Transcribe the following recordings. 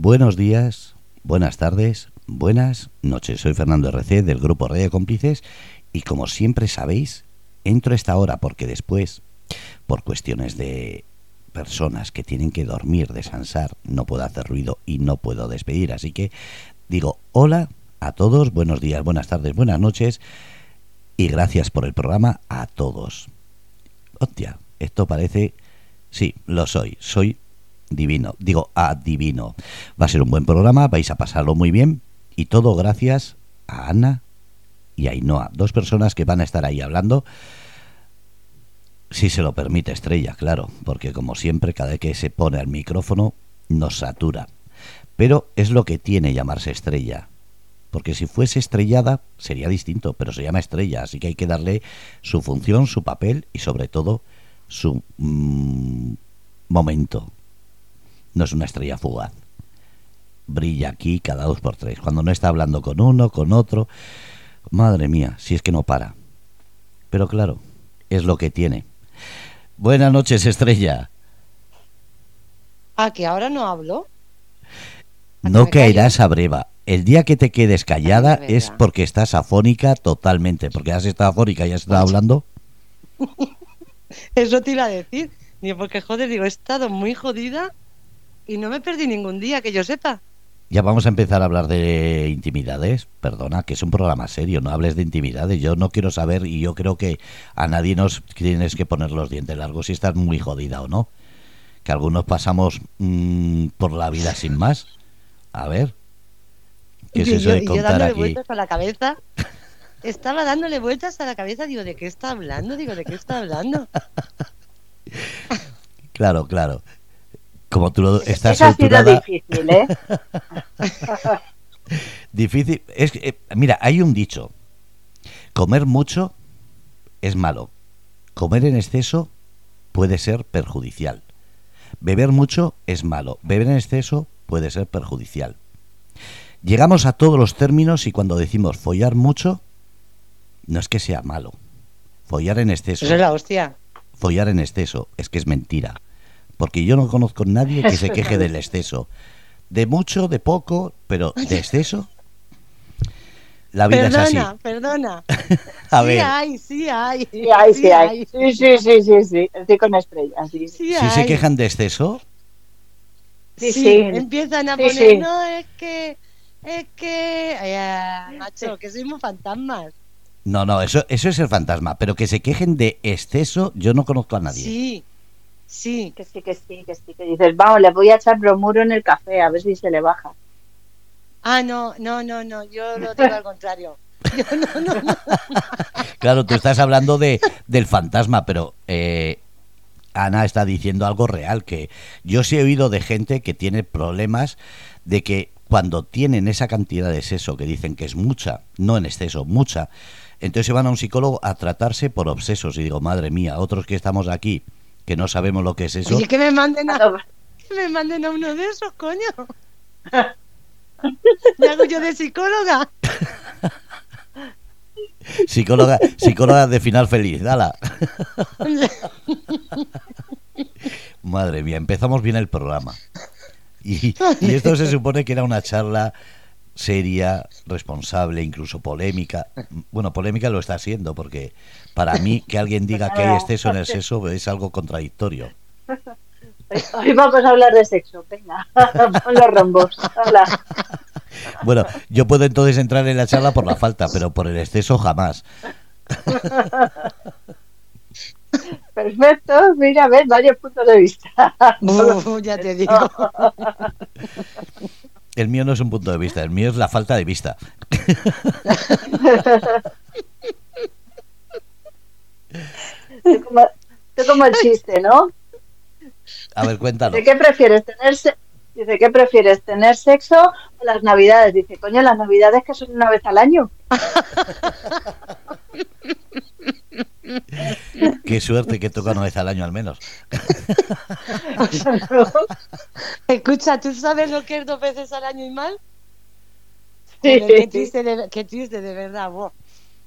Buenos días, buenas tardes, buenas noches. Soy Fernando RC del grupo de Cómplices y como siempre sabéis, entro a esta hora porque después, por cuestiones de personas que tienen que dormir, descansar, no puedo hacer ruido y no puedo despedir. Así que digo hola a todos, buenos días, buenas tardes, buenas noches y gracias por el programa a todos. Hostia, esto parece... Sí, lo soy, soy divino, digo adivino. Va a ser un buen programa, vais a pasarlo muy bien y todo gracias a Ana y a Ainhoa, dos personas que van a estar ahí hablando. Si se lo permite Estrella, claro, porque como siempre, cada vez que se pone al micrófono nos satura. Pero es lo que tiene llamarse Estrella. Porque si fuese estrellada sería distinto, pero se llama Estrella, así que hay que darle su función, su papel y sobre todo su mm, momento. No es una estrella fugaz. Brilla aquí cada dos por tres. Cuando no está hablando con uno, con otro. Madre mía, si es que no para. Pero claro, es lo que tiene. Buenas noches, estrella. Ah, que ahora no hablo. No caerás a breva. El día que te quedes callada es porque estás afónica totalmente. Porque has estado afónica y has estado hablando. Eso te iba a decir. Ni porque, joder, digo, he estado muy jodida y no me perdí ningún día, que yo sepa. Ya vamos a empezar a hablar de intimidades. Perdona, que es un programa serio, no hables de intimidades. Yo no quiero saber y yo creo que a nadie nos tienes que poner los dientes largos si estás muy jodida o no. Que algunos pasamos mm, por la vida sin más. A ver. ¿Qué es eso de contar yo dándole vueltas a la cabeza. Estaba dándole vueltas a la cabeza, digo, ¿de qué está hablando? Digo, ¿de qué está hablando? claro, claro. Como tú lo estás Eso ha sido difícil, ¿eh? difícil. Es que, eh, mira, hay un dicho. Comer mucho es malo. Comer en exceso puede ser perjudicial. Beber mucho es malo. Beber en exceso puede ser perjudicial. Llegamos a todos los términos y cuando decimos follar mucho, no es que sea malo. Follar en exceso. Eso es la hostia. Follar en exceso es que es mentira. Porque yo no conozco a nadie que se queje del exceso. De mucho, de poco, pero de exceso. La vida perdona, es así. Perdona, a sí ver. hay, sí hay. Sí hay, sí, hay. Sí, sí, sí, sí, sí. Estoy con estrellas. Sí, sí ¿Sí se quejan de exceso? Sí, sí. Empiezan a Sí, poner, sí. no, es que, es que, ay, macho, que somos fantasmas. No, no, eso, eso es el fantasma. Pero que se quejen de exceso, yo no conozco a nadie. Sí, sí. Que sí, que sí, que sí. Que dices, vamos, le voy a echar bromuro en el café, a ver si se le baja. Ah, no, no, no, no, yo lo digo al contrario. Yo no, no, no. Claro, tú estás hablando de, del fantasma, pero eh, Ana está diciendo algo real, que yo sí he oído de gente que tiene problemas de que cuando tienen esa cantidad de seso, que dicen que es mucha, no en exceso, mucha, entonces se van a un psicólogo a tratarse por obsesos. Y digo, madre mía, otros que estamos aquí, que no sabemos lo que es eso, Oye, que me manden a, que me manden a uno de esos, coño. ¿Me hago yo de psicóloga? psicóloga, psicóloga de final feliz, dala. Madre mía, empezamos bien el programa. Y, y esto se supone que era una charla seria, responsable, incluso polémica. Bueno, polémica lo está siendo, porque para mí que alguien diga que hay exceso en el sexo es algo contradictorio. Hoy vamos a hablar de sexo, venga, pon los rombos. Hola. Bueno, yo puedo entonces entrar en la charla por la falta, pero por el exceso jamás. Perfecto, mira, ves varios puntos de vista. Uh, ya te digo. El mío no es un punto de vista, el mío es la falta de vista. Tú como, el chiste, ¿no? A ver, cuéntalo. ¿De qué prefieres tener Dice, ¿qué prefieres? ¿Tener sexo o las navidades? Dice, coño, las navidades que son una vez al año. Qué suerte que toca una vez al año al menos. Escucha, ¿tú sabes lo que es dos veces al año y mal? Sí. Qué, triste de, qué triste, de verdad.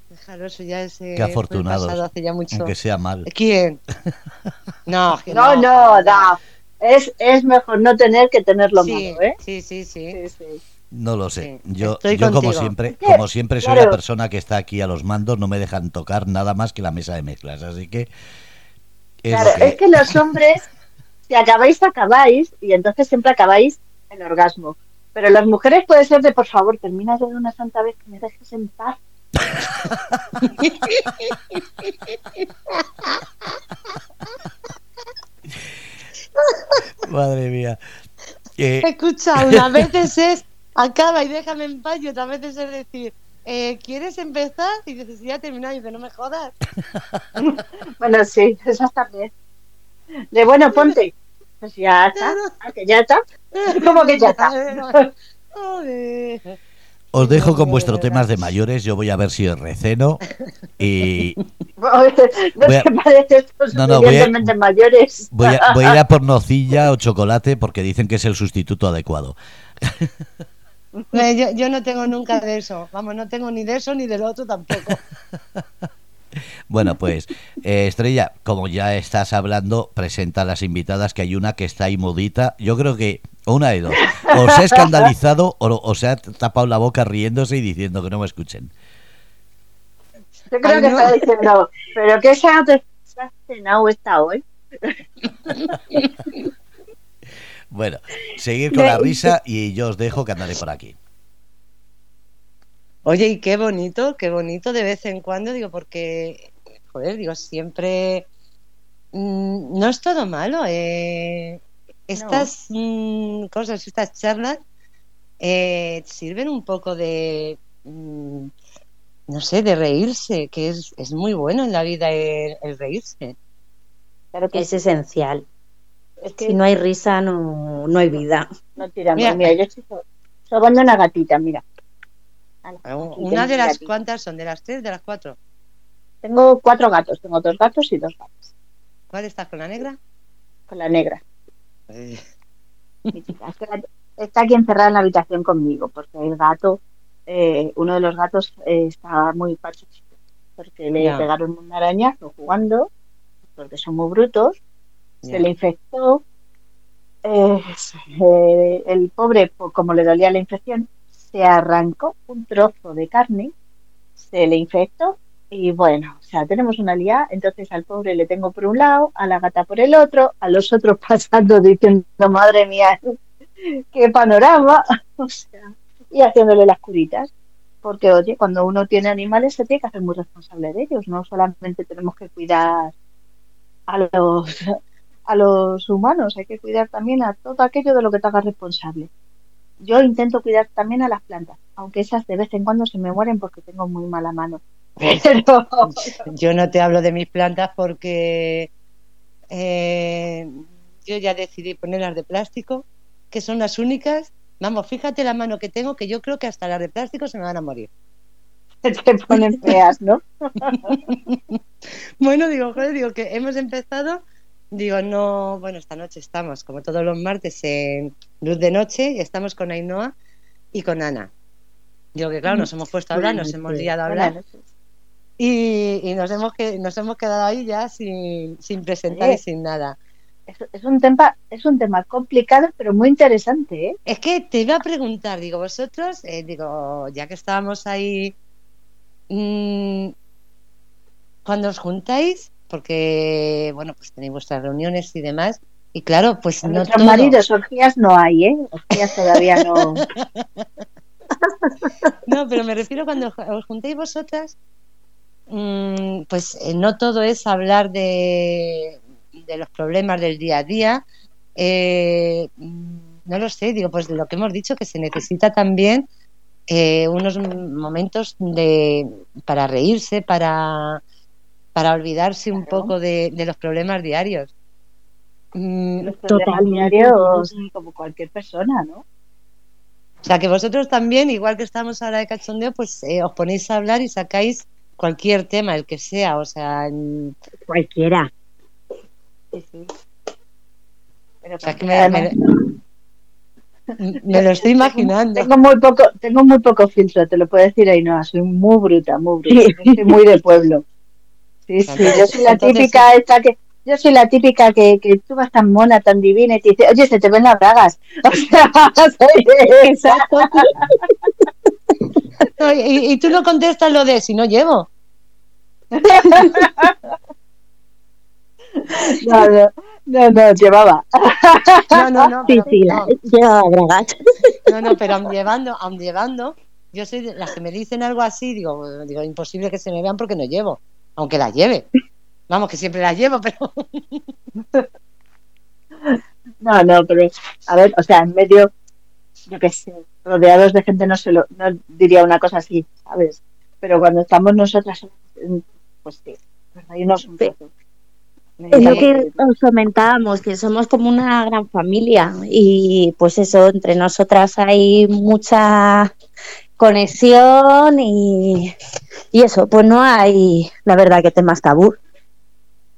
Déjalo, eso ya es. eh, Qué pasado hace ya mucho. aunque sea mal. ¿Quién? No, que No, no, da. Es, es mejor no tener que tenerlo sí, malo, ¿eh? Sí, sí, sí. No lo sé. Yo, yo como siempre, como siempre soy la persona que está aquí a los mandos, no me dejan tocar nada más que la mesa de mezclas, así que es claro, es que los hombres si acabáis acabáis y entonces siempre acabáis el orgasmo. Pero las mujeres puede ser de por favor, termina de una santa vez que me dejes en paz. Madre mía. Eh... Escucha, unas veces es acaba y déjame en paz y otras veces es decir, eh, ¿quieres empezar? Y dices, ya terminado y dice, no me jodas. bueno, sí, eso está bien. De bueno, ponte. Pues ya está. Ah, que ya está. ¿Cómo que ya está? Os dejo con vuestros temas de mayores, yo voy a ver si es receno y... No te parece no, no, voy a, mayores. Voy a, voy a ir a por nocilla o chocolate porque dicen que es el sustituto adecuado. Yo, yo, no tengo nunca de eso, vamos, no tengo ni de eso ni del otro tampoco. Bueno, pues eh, Estrella, como ya estás hablando, presenta a las invitadas que hay una que está ahí modita. Yo creo que una de dos. O se ha escandalizado o, se ha tapado la boca riéndose y diciendo que no me escuchen. Yo creo que está diciendo, pero ¿qué se ha cenado esta hoy? bueno, seguir con la risa y yo os dejo que andaré por aquí. Oye, y qué bonito, qué bonito de vez en cuando, digo, porque, joder, digo, siempre mm, no es todo malo. Eh, estas mm, cosas, estas charlas, eh, sirven un poco de, mm, no sé, de reírse, que es, es muy bueno en la vida el, reírse. Claro que es esencial. Es que si no hay risa, no, no hay vida. No tiramos. Mira, mira yo estoy sobando una gatita, mira. Una de las cuantas son, de las tres, de las cuatro. Tengo cuatro gatos, tengo dos gatos y dos gatos. ¿Cuál estás con la negra? Con la negra. Eh. está aquí encerrada en la habitación conmigo porque el gato, eh, uno de los gatos eh, está muy pachuchito porque le pegaron una arañazo jugando, porque son muy brutos, se le infectó. el pobre, como le dolía la infección, se arrancó un trozo de carne, se le infectó y bueno, o sea, tenemos una liada, entonces al pobre le tengo por un lado, a la gata por el otro, a los otros pasando diciendo, madre mía, qué panorama, o sea, y haciéndole las curitas. Porque, oye, cuando uno tiene animales se tiene que hacer muy responsable de ellos, no solamente tenemos que cuidar a los, a los humanos, hay que cuidar también a todo aquello de lo que te haga responsable yo intento cuidar también a las plantas, aunque esas de vez en cuando se me mueren porque tengo muy mala mano. Yo no te hablo de mis plantas porque eh, yo ya decidí ponerlas de plástico, que son las únicas. Vamos, fíjate la mano que tengo, que yo creo que hasta las de plástico se me van a morir. Te ponen feas, ¿no? bueno, digo, joder, digo que hemos empezado Digo, no, bueno, esta noche estamos, como todos los martes, en Luz de Noche, y estamos con Ainhoa y con Ana. Digo que, claro, nos hemos puesto a hablar, nos hemos liado a hablar. Y, nos, hemos que, nos hemos quedado ahí ya sin, sin presentar y sin nada. Es, un tema, es un tema complicado, pero muy interesante. ¿eh? Es que te iba a preguntar, digo, vosotros, eh, digo, ya que estábamos ahí, mmm, cuando os juntáis, porque, bueno, pues tenéis vuestras reuniones y demás. Y claro, pues no Nuestros maridos, orgías no hay, ¿eh? Orgías todavía no. no, pero me refiero cuando os juntéis vosotras, mm, pues eh, no todo es hablar de, de, los problemas del día a día. Eh, no lo sé, digo, pues de lo que hemos dicho, que se necesita también eh, unos momentos de, para reírse, para para olvidarse un poco de, los problemas diarios. Mm, los problemas diarios como cualquier persona, ¿no? O sea, que vosotros también, igual que estamos ahora de cachondeo, pues eh, os ponéis a hablar y sacáis cualquier tema, el que sea, o sea... Cualquiera. Sí, sí. Pero o sea, que me, me, lo estoy imaginando. Tengo muy poco, tengo muy poco filtro, te lo puedo decir ahí, no, soy muy bruta, muy bruta, soy muy de pueblo. Sí, sí, yo soy la típica esta que, yo soy la típica que, que tú vas tan mona, tan divina y te dice, oye, se te ven las bragas. O sea, soy Exacto. y, y tú no contestas lo de si no llevo. No, no, no, no, llevaba. No, no, no. Sí, pero- sí, no. llevaba bragas. No, no, pero aun llevando, aun llevando, yo soy de las que me dicen algo así, digo, digo, imposible que se me vean porque no llevo, aunque las lleve. Vamos, que siempre las llevo, pero No, no, pero a ver, o sea, en medio, yo qué sé, rodeados de gente no se lo, no diría una cosa así, ¿sabes? Pero cuando estamos nosotras, pues sí, pues hay unos un poco. Es lo que os comentábamos, que somos como una gran familia y pues eso, entre nosotras hay mucha conexión y, y eso, pues no hay, la verdad, que temas tabú.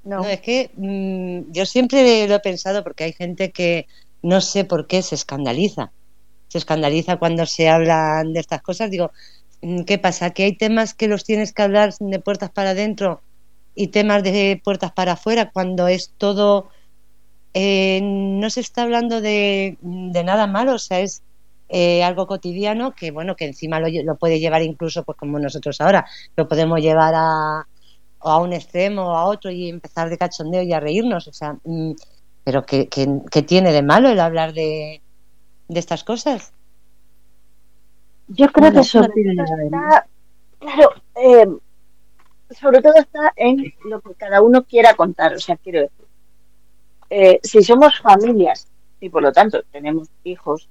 No, no, es que mm, yo siempre lo he pensado porque hay gente que no sé por qué se escandaliza. Se escandaliza cuando se hablan de estas cosas. Digo, mm, ¿qué pasa? ¿Que hay temas que los tienes que hablar de puertas para adentro y temas de puertas para afuera cuando es todo... eh, no se está hablando de, de nada malo, o sea, es eh, algo cotidiano que, bueno, que encima lo, puede llevar incluso, pues como nosotros ahora, lo podemos llevar a, o a un extremo o a otro y empezar de cachondeo y a reírnos, o sea, mm, pero ¿qué, qué, qué tiene de malo el hablar de, de estas cosas? yo creo Bueno, que sobre todo está, claro, eh, sobre todo está en lo que cada uno quiera contar, o sea, quiero decir, eh, si somos familias y por lo tanto tenemos hijos,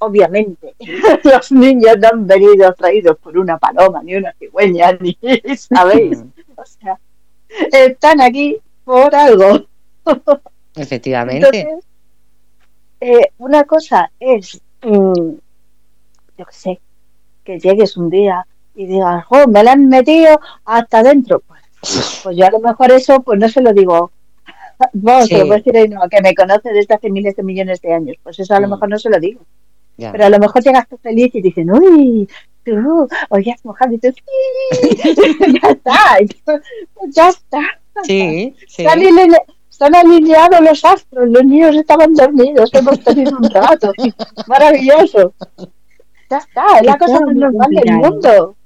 obviamente los niños no han venido traídos por una paloma, ni una cigüeña, ni, ¿sabéis? O sea, están aquí por algo. Efectivamente. Entonces, eh, una cosa es, mm, yo qué sé, que llegues un día y digas, oh, me la han metido hasta adentro. Pues, pues yo a lo mejor eso, pues no se lo digo. Vamos, Sí. se lo puedo decir Ainhoa, que me conoce desde hace miles de millones de años. Pues eso a lo Mm. mejor no se lo digo. Pero a lo mejor llegas tú feliz y dicen, uy, tú, hoy has mojado y tú, sí, ya está, pues ya está. Sí, sí. Se han, aline- se han alineado los astros, los niños estaban dormidos, hemos tenido un rato. Maravilloso. Ya está, es la cosa más normal del mundo.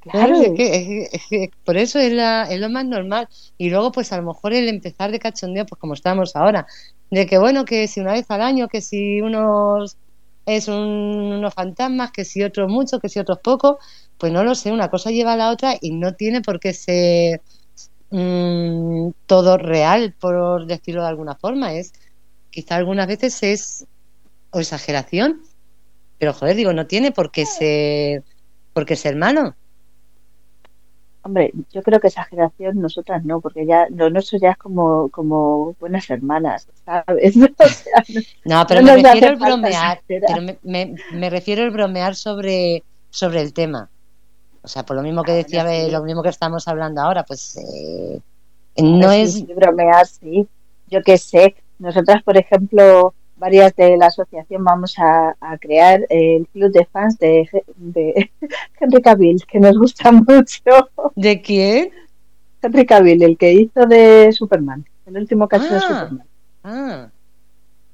Claro, Claro. es que, es que- es que por eso es, la, es lo más normal. Y luego, pues a lo mejor el empezar de cachondeo, pues como estamos ahora, de que bueno, que si una vez al año, que si unos es un- unos fantasmas, que si otros mucho, que si otros poco, pues no lo sé, una cosa lleva a la otra y no tiene por qué ser mm, todo real, por decirlo de alguna forma. Es quizá algunas veces es o exageración, pero joder, digo, no tiene por qué ser, por qué ser malo. Hombre, yo creo que exageración nosotras no, porque ya lo nuestro ya es como, como buenas hermanas, ¿sabes? O sea, no- pero No me refiero al bromear, pero me, me, me refiero al bromear sobre, sobre el tema. O sea, por lo mismo que Ah, decía, sí. lo mismo que estamos hablando ahora, pues eh, no es... sí, bromear, sí. Yo qué sé. Nosotras, por ejemplo, varias de la asociación vamos a, a crear el club de fans de, de Henry Cavill, que nos gusta mucho. ¿De quién? Henry Cavill, el que hizo de Superman, el último cacho de Ah. Superman, Ah,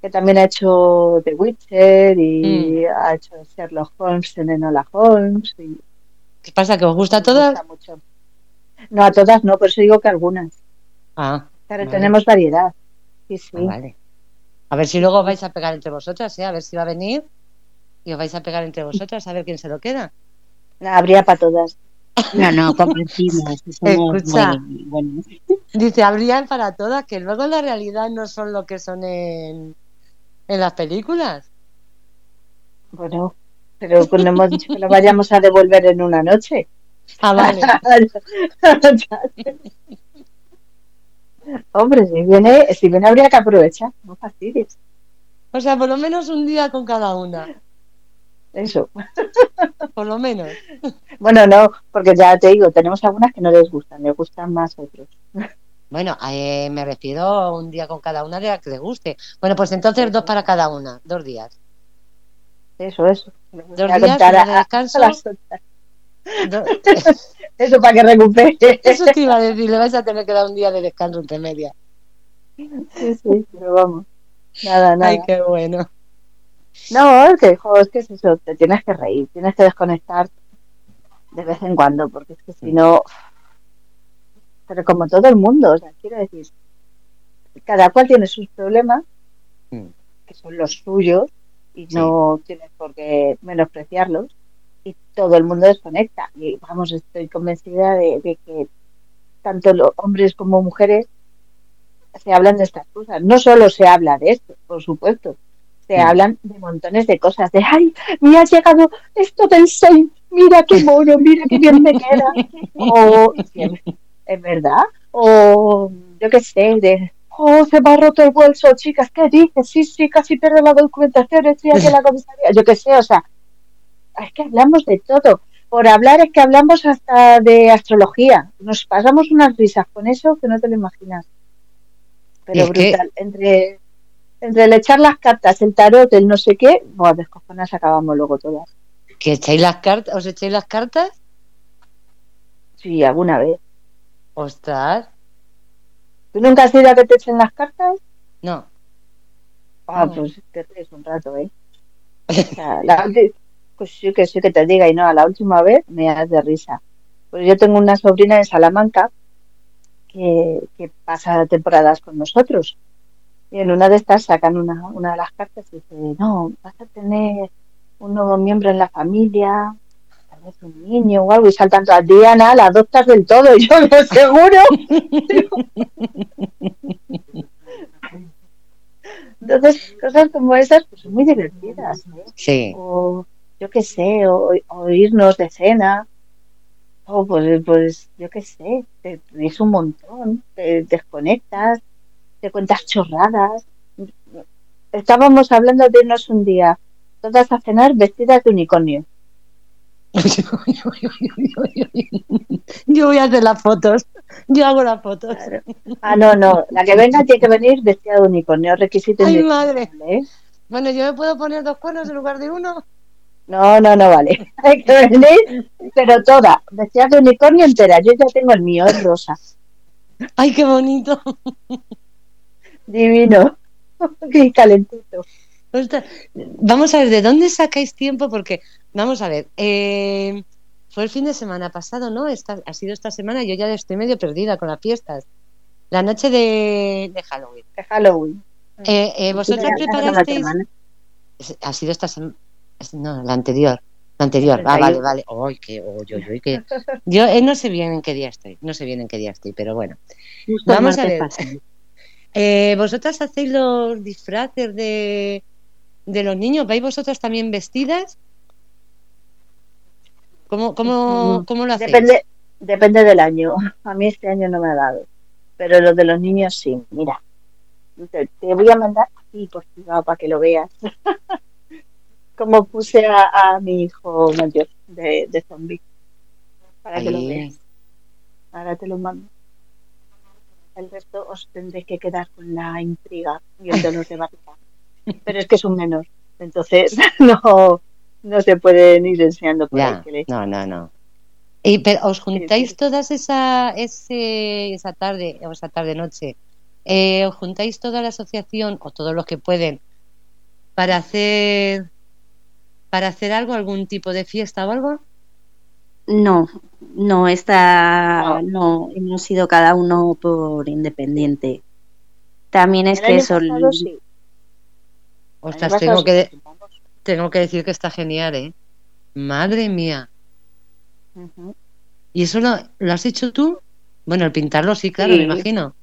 que también ha hecho The Witcher y Mm. ha hecho Sherlock Holmes en Enola Holmes. Y ¿qué pasa? ¿Que os gusta a todas? gusta mucho. No, a todas no, por eso digo que algunas. Ah, Claro, Vale. tenemos variedad. Sí, sí. ah, vale. A ver si luego os vais a pegar entre vosotras, ¿eh? A ver si va a venir y os vais a pegar entre vosotras a ver quién se lo queda. Habría para todas. No, no, compartimos. Escucha. muy buenos. Dice, habrían para todas, que luego en la realidad no son lo que son en, en las películas. Bueno, pero cuando hemos dicho que lo vayamos a devolver en una noche. Ah, vale. Hombre, si viene, si viene habría que aprovechar, no fastidies. O sea, por lo menos un día con cada una. Eso. Por lo menos. Bueno, no, porque ya te digo, tenemos algunas que no les gustan, les gustan más otros. Bueno, eh, me refiero a un día con cada una de las que les guste. Bueno, pues entonces dos para cada una, dos días. Eso, eso. Dos días, de descanso. Eso para que recupere. Eso te iba a decir, le vais a tener que dar un día de descanso entre medias. Sí, sí, pero vamos. Nada, nada. Ay, qué bueno. No, es que, jo, es que es eso, te tienes que reír, tienes que desconectar de vez en cuando, porque es que si no. Pero como todo el mundo, o sea, quiero decir, cada cual tiene sus problemas, Mm. que son los suyos, y no tienes por qué menospreciarlos, y todo el mundo desconecta. Y vamos, estoy convencida de, de que tanto los hombres como mujeres se hablan de estas cosas. No solo se habla de esto, por supuesto, se Mm. hablan de montones de cosas, de, ay, me ha llegado esto del Sein, mira qué mono, mira qué bien me queda. O, es verdad, o yo qué sé, de, oh, se me ha roto el bolso, chicas, ¿qué dices? Sí, sí, casi pierdo la documentación, estoy aquí en la comisaría. Yo qué sé, o sea, es que hablamos de todo. Por hablar es que hablamos hasta de astrología. Nos pasamos unas risas con eso que no te lo imaginas. Pero que- brutal. Entre, entre el echar las cartas, el tarot, el no sé qué, buah, descojonas acabamos luego todas. ¿Que echáis las cartas? ¿Os echáis las cartas? Sí, alguna vez. Ostras. ¿Tú nunca has ido a que te echen las cartas? No. Ah, No. pues te ríes un rato, ¿eh? O sea, la pues sí que sí que te diga, y no, la última vez me das de risa. Pues yo tengo una sobrina en Salamanca que, que pasa temporadas con nosotros. Y en una de estas sacan una, una de las cartas y dice, no, vas a tener un nuevo miembro en la familia, tal vez un niño o algo, y saltan todas, Diana, la adoptas del todo, yo, ¿de seguro? Entonces, cosas como esas, pues son muy divertidas, ¿eh? Sí. o yo qué sé, o, o irnos de cena, o pues, pues yo qué sé, te ríes un montón, te desconectas, te cuentas chorradas. Estábamos hablando de irnos un día, todas a cenar vestidas de unicornio. Yo voy a hacer las fotos. Yo hago las fotos. Ah, no, no, la que venga tiene que venir vestida de unicornio, requisito Ay, madre. ¿eh? Bueno, yo me puedo poner dos cuernos en lugar de uno. No, no, no vale. Hay que venir, pero toda, vestida de unicornio entera. Yo ya tengo el mío, es rosa. Ay, qué bonito. Divino. Qué calentito. Vamos a ver, ¿de dónde sacáis tiempo? Porque, vamos a ver, eh, fue el fin de semana pasado, ¿no? Esta, ha sido esta semana, yo ya estoy medio perdida con las fiestas. La noche de, de Halloween. De Halloween. Eh, eh, ¿Vosotras preparasteis? Ha sido esta semana. No, la anterior. La anterior. Ah, vale, vale. Qué, oy, qué- Yo eh, no sé bien en qué día estoy. No sé bien en qué día estoy, pero bueno. Justo Vamos a ver. Eh, ¿Vosotras hacéis los disfraces de, de los niños? ¿Vais vosotras también vestidas? ¿Cómo, cómo, Mm, cómo lo hacéis? Depende, depende del año. A mí este año no me ha dado. Pero los de los niños sí. Mira, te, te voy a mandar aquí por privado para que lo veas. Como puse a, a mi hijo mayor de, de zombie. Para que lo veas. Ahora te lo mando. El resto os tendréis que quedar con la intriga y el dolor de barriga. Pero es que es un menor. Entonces no, no se pueden ir enseñando por Ya, no, no, no. Y, pero os juntáis sí. todas esa, ese, esa tarde o esa tarde noche, eh, os juntáis toda la asociación o todos los que pueden para hacer para hacer algo, algún tipo de fiesta o algo. No, no, esta No. no, hemos sido cada uno por independiente. También es que eso, pasado sí. Ostras, tengo que, tengo que decir que está genial, ¿eh? Madre mía. ¿Y eso lo, lo has hecho tú? Bueno, el pintarlo sí, claro, Sí. me imagino.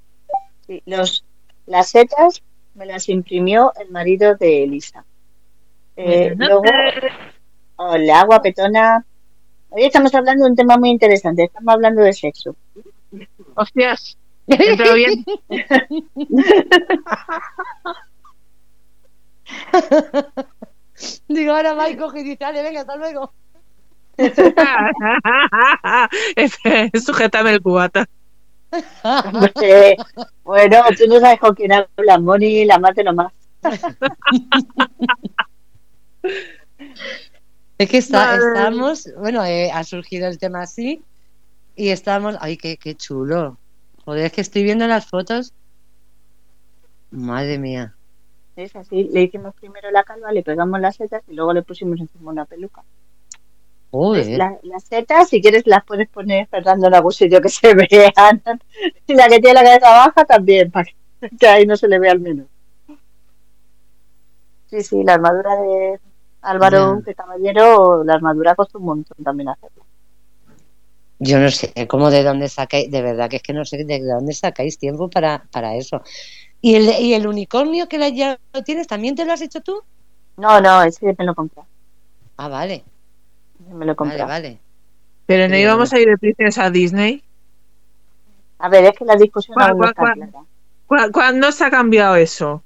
Sí, los, las setas me las imprimió el marido de Elisa. Eh, luego, hola, guapetona. Hoy estamos hablando de un tema muy interesante. Estamos hablando de sexo. Hostias, entrado bien. Digo, ahora va y coge y dice, dale, venga, hasta luego. Sujétame el cubata. Bueno, tú no sabes con quién hablas, Moni, la mate nomás. Es que está, Vale. estamos, bueno, eh, ha surgido el tema así y estamos, ay, qué, qué chulo. Joder, es que estoy viendo las fotos. Madre mía. Es así, le hicimos primero la calva, le pegamos las setas y luego le pusimos encima una peluca. Joder. La- las setas, si quieres, las puedes poner Fernando en algún sitio que se vean. Y la que tiene la cabeza baja también, para que, que ahí no se le vea al menos. Sí, sí, la armadura de Álvaro, que caballero, la armadura costó un montón también hacerla. Yo no sé cómo de dónde sacáis, de verdad que es que no sé de dónde sacáis tiempo para, para eso. ¿Y el, ¿Y el unicornio que la- ya lo tienes, también te lo has hecho tú? No, no, ese me lo compré. Ah, vale, Me lo compré. vale, vale. Pero no íbamos a ir de princesa a Disney. A ver, es que la discusión Guau, aún no guau, está guau. clara. ¿Cu- ¿Cuándo se ha cambiado eso?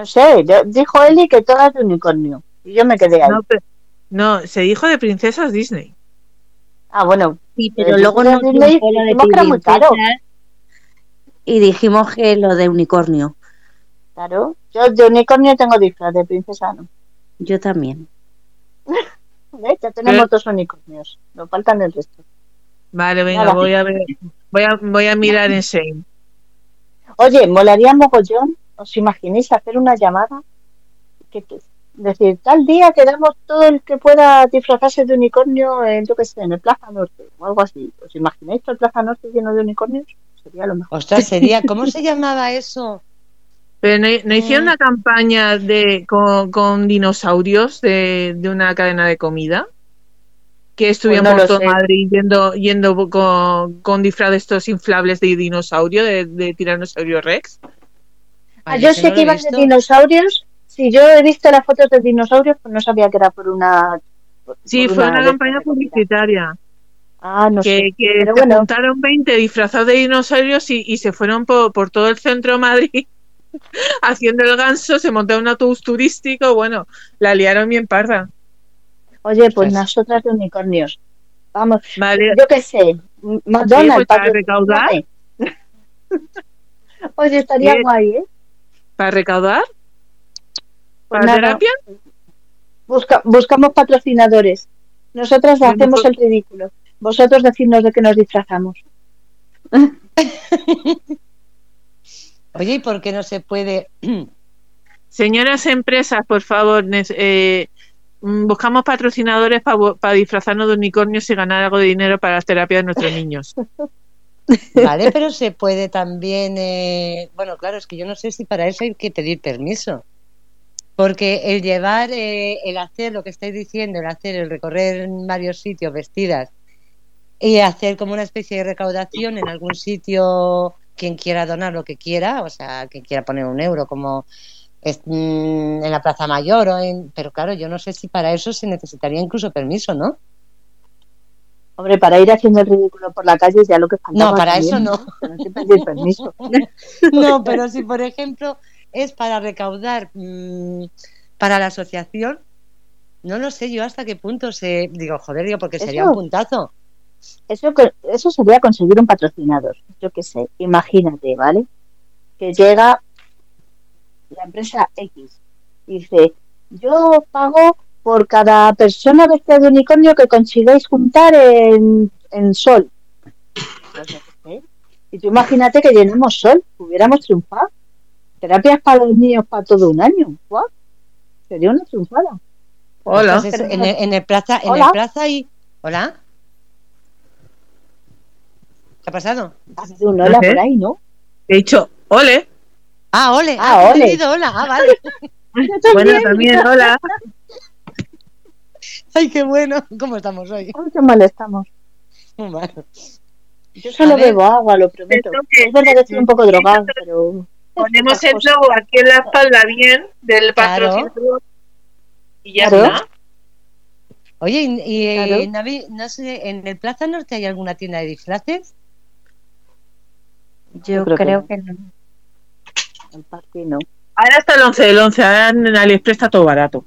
No sé, yo- dijo Eli que todas de unicornio. Y yo me quedé ahí. No, no, se dijo de princesas Disney. Ah, bueno, Sí, Pero pero luego nos Disney lo de dijimos que era muy caro. y dijimos que lo de unicornio. claro. Yo de unicornio tengo disfraz, de princesa no. Yo también. ¿Ves? Ya tenemos dos unicornios. Nos faltan el resto. Vale, venga, Nada. voy a ver. Voy a, voy a mirar en Shane. Oye, molaría mogollón, ¿os imagináis hacer una llamada? Que, que- decir, tal día quedamos todo el que pueda disfrazarse de unicornio en, yo qué sé, en el Plaza Norte o algo así. ¿Os imagináis todo el Plaza Norte lleno de unicornios? Sería lo mejor. Ostras, sería, ¿cómo se llamaba eso? Pero no, no hicieron Mm. una campaña de con, con dinosaurios de, de una cadena de comida que estuvieron Pues no por todo sé. Madrid yendo, yendo con, con disfraz de estos inflables de dinosaurio, de, de tiranosaurio Rex. Ah, yo sé no que iban de dinosaurios. Si yo he visto las fotos de dinosaurios, pues no sabía que era por una. por- Sí, por fue una campaña publicitaria. Ah, no que, sé. que Pero se bueno, juntaron 20 disfrazados de dinosaurios y, y se fueron por, por todo el centro de Madrid haciendo el ganso, se montaron un autobús turístico, bueno, la liaron bien parda. oye, pues nosotras de unicornios. Vamos, yo qué sé. McDonald's. pues para recaudar. Oye, estaría Bien. guay, ¿eh? Para recaudar, Pues para nada, terapia, busca- buscamos patrocinadores. Nosotras Bueno, hacemos pues- el ridículo. Vosotros decidnos de qué nos disfrazamos. Oye, ¿y por qué no se puede? señoras empresas, por favor, eh, mm, buscamos patrocinadores para disfrazarnos de unicornios y ganar algo de dinero para las terapias de nuestros niños. Vale, pero se puede también, eh, bueno, claro, es que yo no sé si para eso hay que pedir permiso. Porque el llevar, eh, el hacer lo que estáis diciendo, el hacer, el recorrer varios sitios vestidas y hacer como una especie de recaudación en algún sitio, quien quiera donar lo que quiera, o sea, quien quiera poner un euro como mm, en la Plaza Mayor, o en, pero claro, yo no sé si para eso se necesitaría incluso permiso, ¿no? Hombre, para ir haciendo el ridículo por la calle ya lo que faltaba. No, para eso no. Pedir permiso. No, pero si por ejemplo es para recaudar mm, para la asociación, no lo sé yo hasta qué punto se. Digo, joder, digo, porque sería Eso. un puntazo. Eso, eso sería conseguir un patrocinador. Yo qué sé, imagínate, ¿vale? Que llega la empresa X y dice, yo pago por cada persona vestida de unicornio que consigáis juntar en, en sol. Y tú imagínate que llenamos sol, hubiéramos triunfado. Terapias para los niños para todo un año. Sería una triunfada. Hola. En, el, en el plaza, en Hola. el plaza y. ¿Hola? ¿Qué ha pasado? Hace un hola Ajá. por ahí, ¿no? He dicho, ole, Ah, ole. Ah, he ole. hola. Ah, vale. bueno, también, hola. Ay, qué bueno. ¿Cómo estamos hoy? Ay, qué mal estamos. Yo solo ver. bebo agua, lo prometo. Que- Es verdad que estoy un poco drogado, pero... Ponemos el logo aquí en la espalda bien del Claro. patrocinador y ya Claro. está. Oye, y, y, eh, Claro. Navi, no sé, ¿en el Plaza Norte hay alguna tienda de disfraces? Yo, creo que creo no. que no. El parque no. Ahora está el 11 del 11, ahora en AliExpress está todo barato.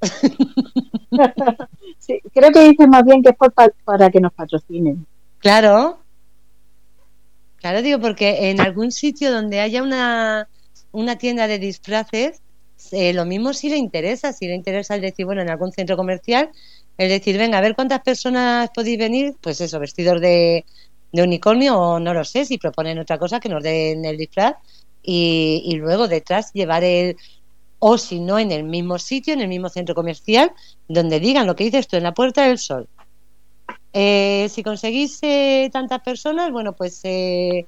Sí, creo que dice más bien que es por pa- para que nos patrocinen. Claro. Claro, digo, porque en algún sitio donde haya una, una tienda de disfraces, eh, lo mismo si le interesa, si le interesa el decir, bueno, en algún centro comercial, el decir, venga, a ver cuántas personas podéis venir, pues eso, vestidos de, de unicornio o no lo sé, si proponen otra cosa que nos den el disfraz y, y luego detrás llevar el, o si no en el mismo sitio, en el mismo centro comercial, donde digan lo que dices tú, en la Puerta del Sol. Eh, si conseguís eh, tantas personas, bueno, pues eh,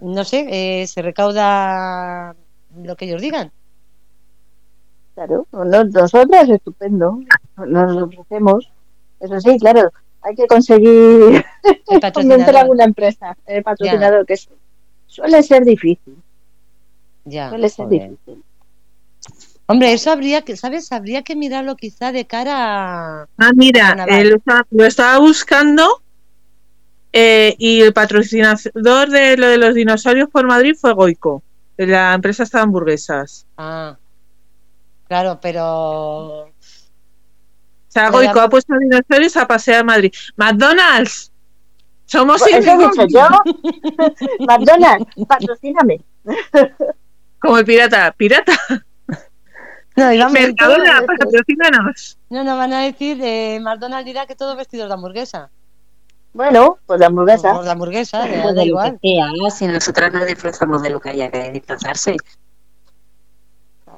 no sé, eh, se recauda lo que ellos digan. Claro, no- nosotras estupendo, nos lo ofrecemos. Eso sí, claro, hay que conseguir convencer a alguna empresa, el patrocinador, que es- suele ser difícil, Ya, suele ser joder. difícil. Hombre, eso habría que, ¿sabes? Habría que mirarlo quizá de cara a... Ah, mira, eh, lo, estaba, lo estaba buscando eh, y el patrocinador de lo de los dinosaurios por Madrid fue Goico. La empresa está de hamburguesas. Ah, claro, pero... O sea, Goico la- ha puesto a dinosaurios a pasear a Madrid. McDonald's, somos Eso dicho yo. McDonald's, patrocíname. como el pirata. Pirata, No, y vamos, Mercadona, patrocínanos. no nos van a decir, eh, McDonald's dirá que todos vestidos de hamburguesa. Bueno, pues la hamburguesa. Por de hamburguesa, Pues da de lo igual. que sea, si nosotras nos disfrazamos de lo que haya que disfrazarse.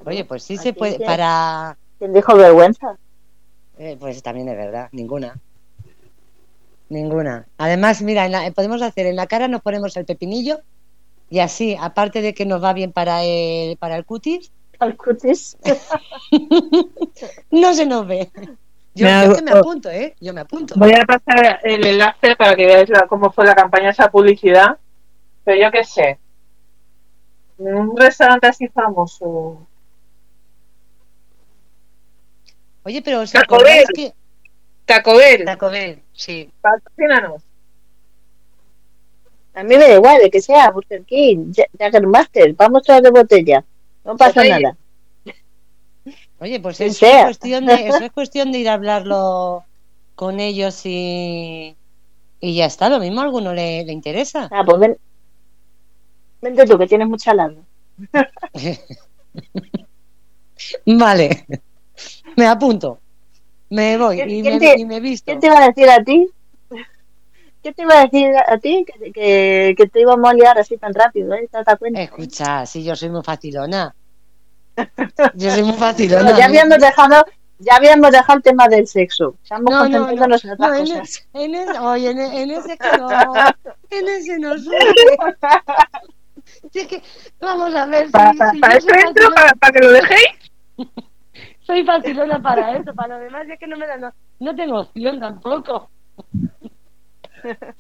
Oye, pues sí se puede, que- para... ¿Quién dijo vergüenza? Eh, pues también es verdad, ninguna. Ninguna. Además, mira, en la- podemos hacer en la cara, nos ponemos el pepinillo y así, aparte de que nos va bien para el, para el cutis, Al cutis. no se nos ve. Yo, Me yo hago- es que me apunto, ¿eh? Yo me apunto. Voy a pasar el enlace para que veáis la- cómo fue la campaña esa publicidad. Pero yo qué sé. Un restaurante así famoso. Oye, pero ¿os Taco Bell. que... Taco Bell, Taco Bell, sí. patrocínanos. A mí me da igual, de que sea Burger King, Ja- Jaggermaster, vamos todas de botella. No pasa Oye. nada. Oye, pues eso es, cuestión de, eso es cuestión de ir a hablarlo con ellos y, y ya está. Lo mismo a alguno le, le interesa. Ah, pues ven. Vente tú, que tienes mucha lana. Vale, me apunto. Me voy ¿Quién- y me, te- y me visto. ¿Qué te iba a decir a ti? ¿Qué te iba a decir a ti? Que, que, que te íbamos a liar así tan rápido, ¿eh? ¿Te das cuenta? Escucha, si yo soy muy facilona. Yo soy muy No, facilona. ya habíamos dejado, ya habíamos dejado el tema del sexo. Estamos No, no, no, concentrándonos en otras no, en, cosas. ese, en ese- oye, en, en ese que no, en ese no sube. Si es que, vamos a ver, si, Para, si para eso entro, para, para que lo dejéis. soy facilona para eso, para lo demás es que no me da, no, no tengo opción tampoco.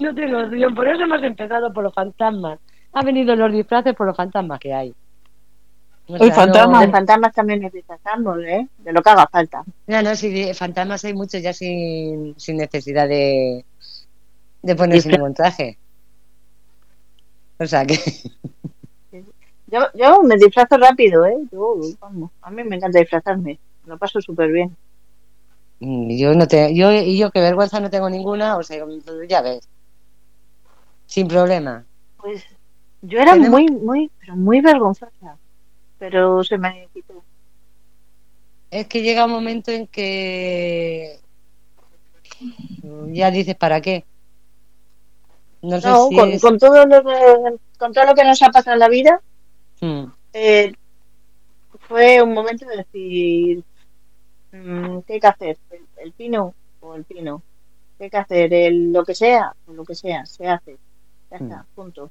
No tengo opción, por eso hemos empezado por los fantasmas. Ha venido los disfraces por los fantasmas que hay. O Uy, fantasmas. De fantasmas también disfrazamos, ¿eh? De lo que haga falta. No, no, sí, de fantasmas hay muchos ya sin, sin necesidad de, de ponerse ningún traje. O sea que, Yo, yo me disfrazo rápido, ¿eh? Yo, vamos, a mí me encanta disfrazarme. Lo paso súper bien. Mm, yo no te, yo y yo que vergüenza no tengo ninguna, o sea, ya ves. Sin problema. Pues yo era Tenemos- muy, muy, pero muy vergonzosa. Pero se me quitó. Es que llega un momento en que ya dices para qué. No sé No, si con, es- con todo lo que, con todo lo que nos ha pasado en la vida, Mm, eh, fue un momento de decir, mm, ¿qué hay que hacer? ¿El, el pino o el pino? ¿Qué hay que hacer? El, lo que sea, o lo que sea, se hace. Ya Mm. está, punto.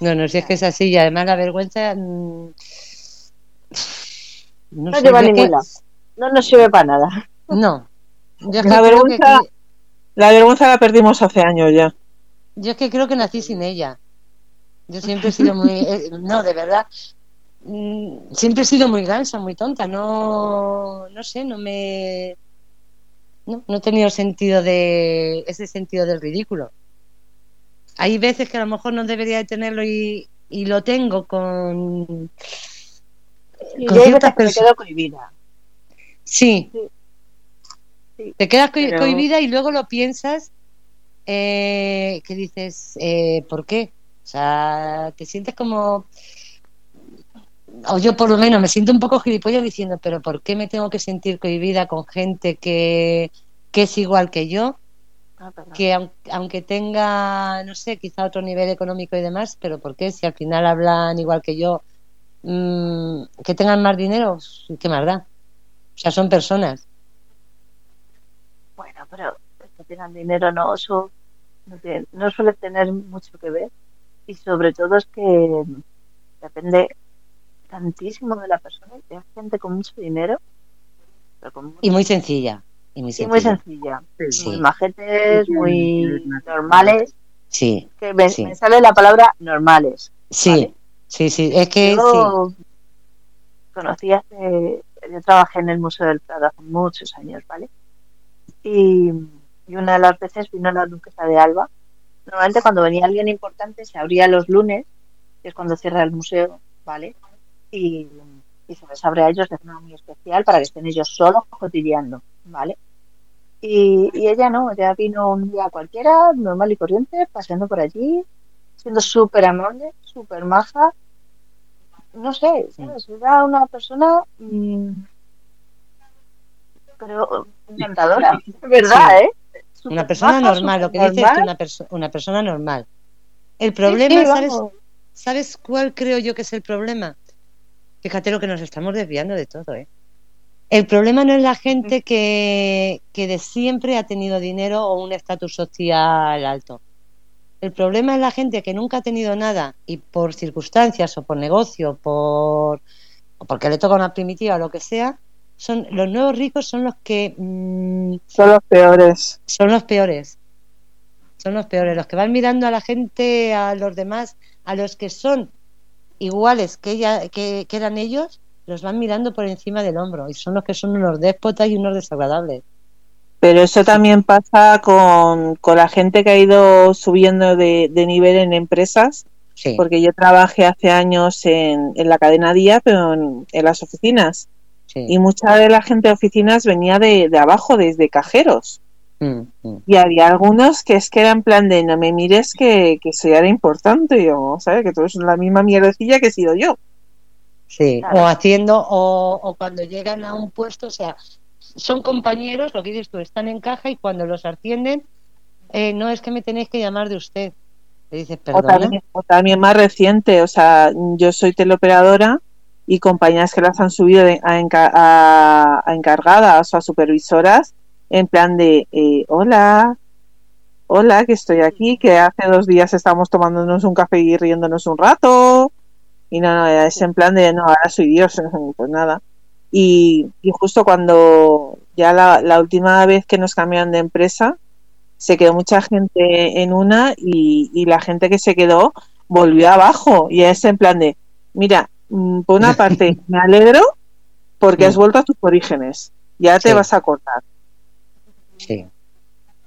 No, no, si es que es así y además la vergüenza mm, no, No lleva a yo es ningún que-. No nos sirve para nada. No. Yo es que La que- vergüenza- que- La vergüenza la perdimos hace años ya. Yo es que creo que nací sin ella. Yo siempre he sido muy... eh, no, de verdad. Mm, Siempre he sido muy gansa, muy tonta. No, no sé, no me... No, no he tenido sentido de... Ese sentido del ridículo. Hay veces que a lo mejor no debería de tenerlo y, y lo tengo con... Con ciertas que quedo cohibida. Sí. Sí. Sí. Te quedas co- Pero- cohibida y luego lo piensas eh, que dices, eh, ¿por qué? O sea, te sientes como... o yo por lo menos me siento un poco gilipollas diciendo, pero ¿por qué me tengo que sentir cohibida con gente que, que es igual que yo? Ah, que aun- aunque tenga, no sé, quizá otro nivel económico y demás, pero ¿por qué? Si al final hablan igual que yo, mm, que tengan más dinero, ¿qué más da? O sea, son personas. Bueno, pero que tengan dinero no, eso no, tiene- no suele tener mucho que ver. Y sobre todo es que depende tantísimo de la persona. y Hay gente con mucho dinero, pero con mucho- Y muy sencilla. Y muy y muy sencilla. sencilla. Sí. Muy majetes, muy normales. Sí, Que me, Sí. me sale la palabra normales. sí, Vale. sí, sí. Es que sí. Yo conocí hace, yo trabajé en el Museo del Prado hace muchos años, ¿vale? Y, y una de las veces vino la duquesa de Alba. Normalmente cuando venía alguien importante se abría los lunes, que es cuando cierra el museo, ¿vale? Y, y se les abre a ellos de forma muy especial para que estén ellos solos cotidiando, ¿vale? Y, y ella no, ella vino un día cualquiera, normal y corriente, paseando por allí, siendo súper amable, súper maja, no sé, ¿sabes? Era una persona, mm, pero encantadora, verdad, ¿eh? Una persona maja, normal, lo que dices normal. una, perso- una persona normal. El problema, sí, ¿sabes? vamos. ¿Sabes cuál creo yo que es el problema? Fíjate lo que nos estamos desviando de todo, ¿eh? El problema no es la gente que, que de siempre ha tenido dinero o un estatus social alto. El problema es la gente que nunca ha tenido nada y por circunstancias o por negocio por, o porque le toca una primitiva o lo que sea, son los nuevos ricos son los que mm, Son los peores. son los peores. Son los peores. Los que van mirando a la gente, a los demás, a los que son iguales que, ella, que, que eran ellos, los van mirando por encima del hombro. Y son los que son unos déspotas y unos desagradables. Pero eso también pasa con, con la gente que ha ido subiendo de, de nivel en empresas, Sí. porque yo trabajé hace años en, en la cadena Día, pero en, en las oficinas. sí. Y mucha de la gente de oficinas venía de, de abajo, desde cajeros. Mm, mm. Y había algunos que es que eran plan de no me mires que, que soy ahora importante, y yo, ¿sabes? Que tú eres la misma mierdecilla que he sido yo. Sí, Claro. o haciendo, o, o cuando llegan a un puesto, o sea, son compañeros, lo que dices tú, están en caja y cuando los ascienden, eh, no es que me tenéis que llamar de usted. Le dices, O también, o también más reciente, o sea, yo soy teleoperadora y compañías que las han subido de- a, enca- a- a encargadas o a supervisoras en plan de, eh, hola, hola, que estoy aquí, que hace dos días estábamos tomándonos un café y riéndonos un rato. Y no, no, es en plan de, no, ahora soy Dios, pues nada. Y, y justo cuando ya la, la última vez que nos cambiaron de empresa, se quedó mucha gente en una y, y la gente que se quedó volvió abajo. Y es en plan de, mira, mm, por una parte me alegro porque has Mm. vuelto a tus orígenes. Ya te Sí. vas a cortar. Sí.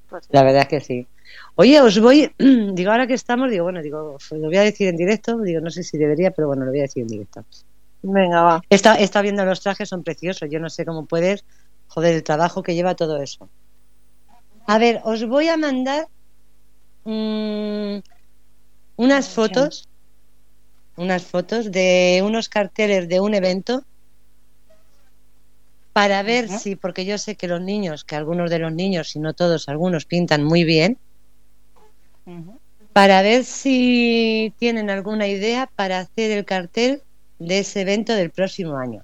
Pues, La verdad es que sí. Oye, os voy, digo, ahora que estamos, digo, bueno, digo, lo voy a decir en directo, digo, no sé si debería, pero bueno, lo voy a decir en directo. Venga, va. He estado viendo los trajes, son preciosos, yo no sé cómo puedes, joder, el trabajo que lleva todo eso. A ver, os voy a mandar mm, unas fotos, unas fotos de unos carteles de un evento para ver si, porque yo sé que los niños, que algunos de los niños, si no todos, algunos pintan muy bien, para ver si tienen alguna idea para hacer el cartel de ese evento del próximo año.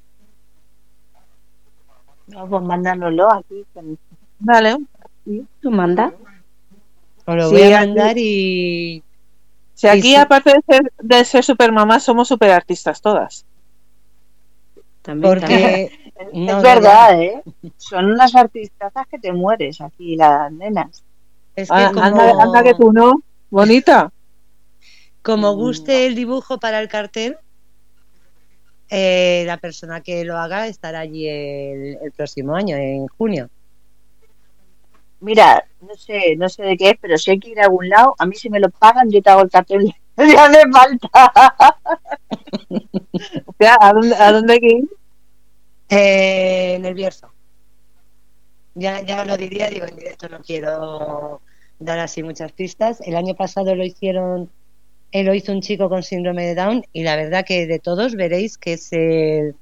No, pues mándanoslo aquí. con- Vale. ¿Tú manda? Os lo Sí, voy a aquí- mandar y Si aquí, sí. aparte de ser, de ser super mamás, somos super artistas todas. También, también. porque Es No, no, verdad, ¿eh? Son unas artistazas que te mueres aquí, las nenas. es que Ah, como, anda, anda que tú no. Bonita. como guste el dibujo para el cartel, eh, la persona que lo haga estará allí el, el próximo año, en junio. Mira, no sé, no sé de qué es, pero si hay que ir a algún lado, a mí si me lo pagan, yo te hago el cartel. Ya hace falta. O sea, ¿a dónde, ¿a dónde hay que ir? Eh, en el Bierzo. Ya, ya lo diría, digo, en directo no quiero dar así muchas pistas. El año pasado lo hicieron él lo hizo un chico con síndrome de Down y la verdad que de todos veréis que es el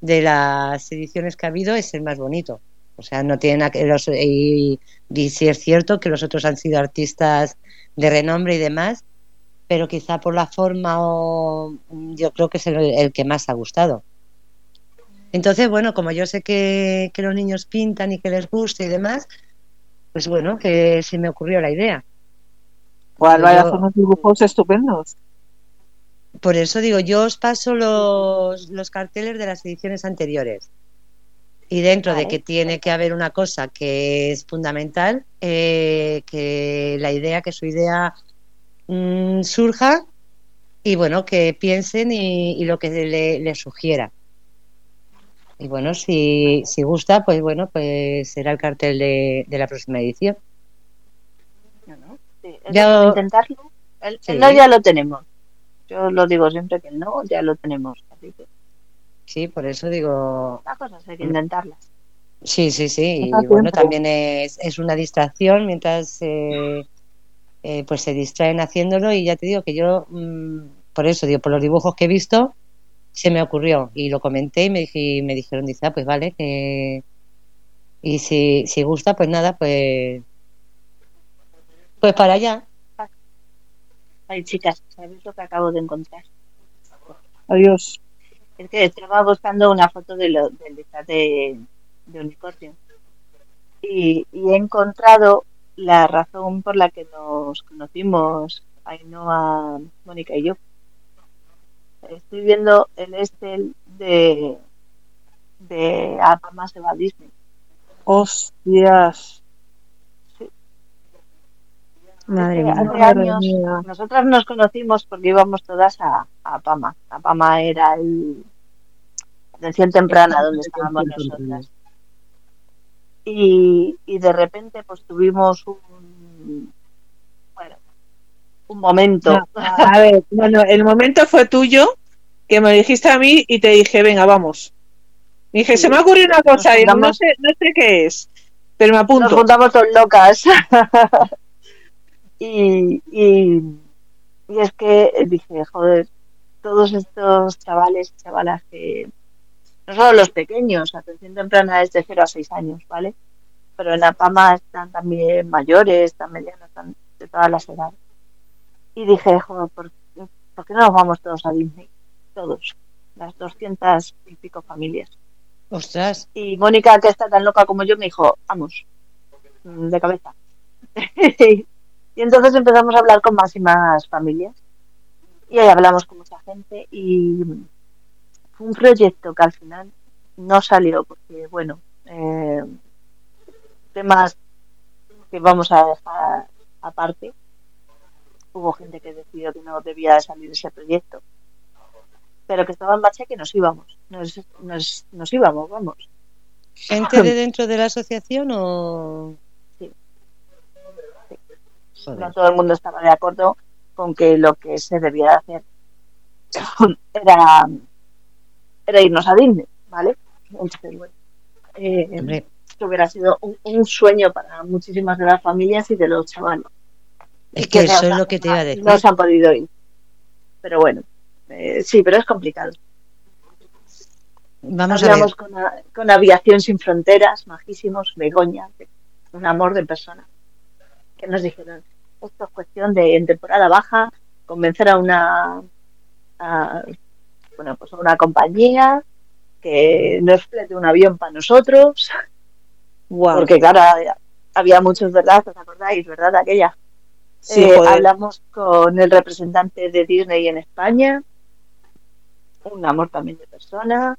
de las ediciones que ha habido es el más bonito. O sea, no tiene nada que los, y, y sí es cierto que los otros han sido artistas de renombre y demás, pero quizá por la forma o yo creo que es el, el que más ha gustado. Entonces, bueno, como yo sé que, que los niños pintan y que les gusta y demás, pues bueno, que se me ocurrió la idea. Yo- Vaya, son unos dibujos estupendos. Por eso digo, yo os paso los, los carteles de las ediciones anteriores. Y dentro de que tiene que haber una cosa que es fundamental, eh, que la idea, que su idea mm, surja y bueno, que piensen y, y lo que le, le sugiera. Y bueno, si, si gusta, pues bueno, pues será el cartel de, de la próxima edición. No, no. Sí, es Ya- intentarlo. El, Sí. el no ya lo tenemos. Yo lo digo siempre que el no ya lo tenemos. Así que Sí, por eso digo, las cosas hay que intentarlas. Sí, sí, sí. Y bueno, también es, es una distracción mientras eh, eh, pues se distraen haciéndolo y ya te digo que yo, mm, por eso, digo, por los dibujos que he visto, se me ocurrió y lo comenté y me, dije, me dijeron, dice, ah, pues vale, que... Y si, si gusta, pues nada, pues... Pues para allá. Ay, chicas, ¿sabéis lo que acabo de encontrar? Adiós. Es que estaba buscando una foto de lo, del de, de unicornio. Y, y he encontrado la razón por la que nos conocimos, Ainhoa, Mónica y yo. Estoy viendo el Estel de, de Apama se va a Disney. Hostias. Madre Hace mía. Años, mía. nosotras nos conocimos porque íbamos todas a, a Pama. A Pama era el atención temprana donde estábamos nosotras. Y, y de repente pues tuvimos un bueno un momento. No, a ver, bueno, el momento fue tuyo, que me dijiste a mí y te dije, venga, vamos. Me dije, Sí. se me ha ocurrido una cosa, Nos y no sé, no sé qué es, pero me Nos apunto. juntamos todos locas. y, y, y es que dije, joder, todos estos chavales y chavalas que, no solo los pequeños, atención temprana es de 0 a 6 años, ¿vale? Pero en la PAMA están también mayores, están medianos, están de todas las edades. Y dije, joder, ¿por, por qué no nos vamos todos a Disney? Todos, las 200 y pico familias. Ostras, Y Mónica, que está tan loca como yo, me dijo, vamos, mm, de cabeza. y entonces empezamos a hablar con más y más familias. Y ahí hablamos con mucha gente y fue un proyecto que al final no salió porque, bueno, eh, temas que vamos a dejar aparte. Hubo gente que decidió que no debía salir ese proyecto, pero que estaba en marcha y que nos íbamos, nos, nos, nos íbamos, vamos. ¿gente de dentro de la asociación o...? Sí. No todo el mundo estaba de acuerdo con que lo que se debía hacer era, era irnos a Disney, ¿vale? Entonces, bueno, eh, hubiera sido un, un sueño para muchísimas de las familias y de los chavales. es que eso es lo que te iba a decir. No se han podido ir. Pero bueno, eh, sí, pero es complicado. Vamos a ver. Con, a- con Aviación Sin Fronteras, majísimos, Begoña, un amor de persona, que nos dijeron, esto es cuestión de en temporada baja convencer a una a, bueno pues una compañía que nos flete un avión para nosotros, porque claro, había, muchos, ¿verdad? ¿Os acordáis, verdad? Aquella. Sí, Eh, hablamos con el representante de Disney en España, un amor también de persona.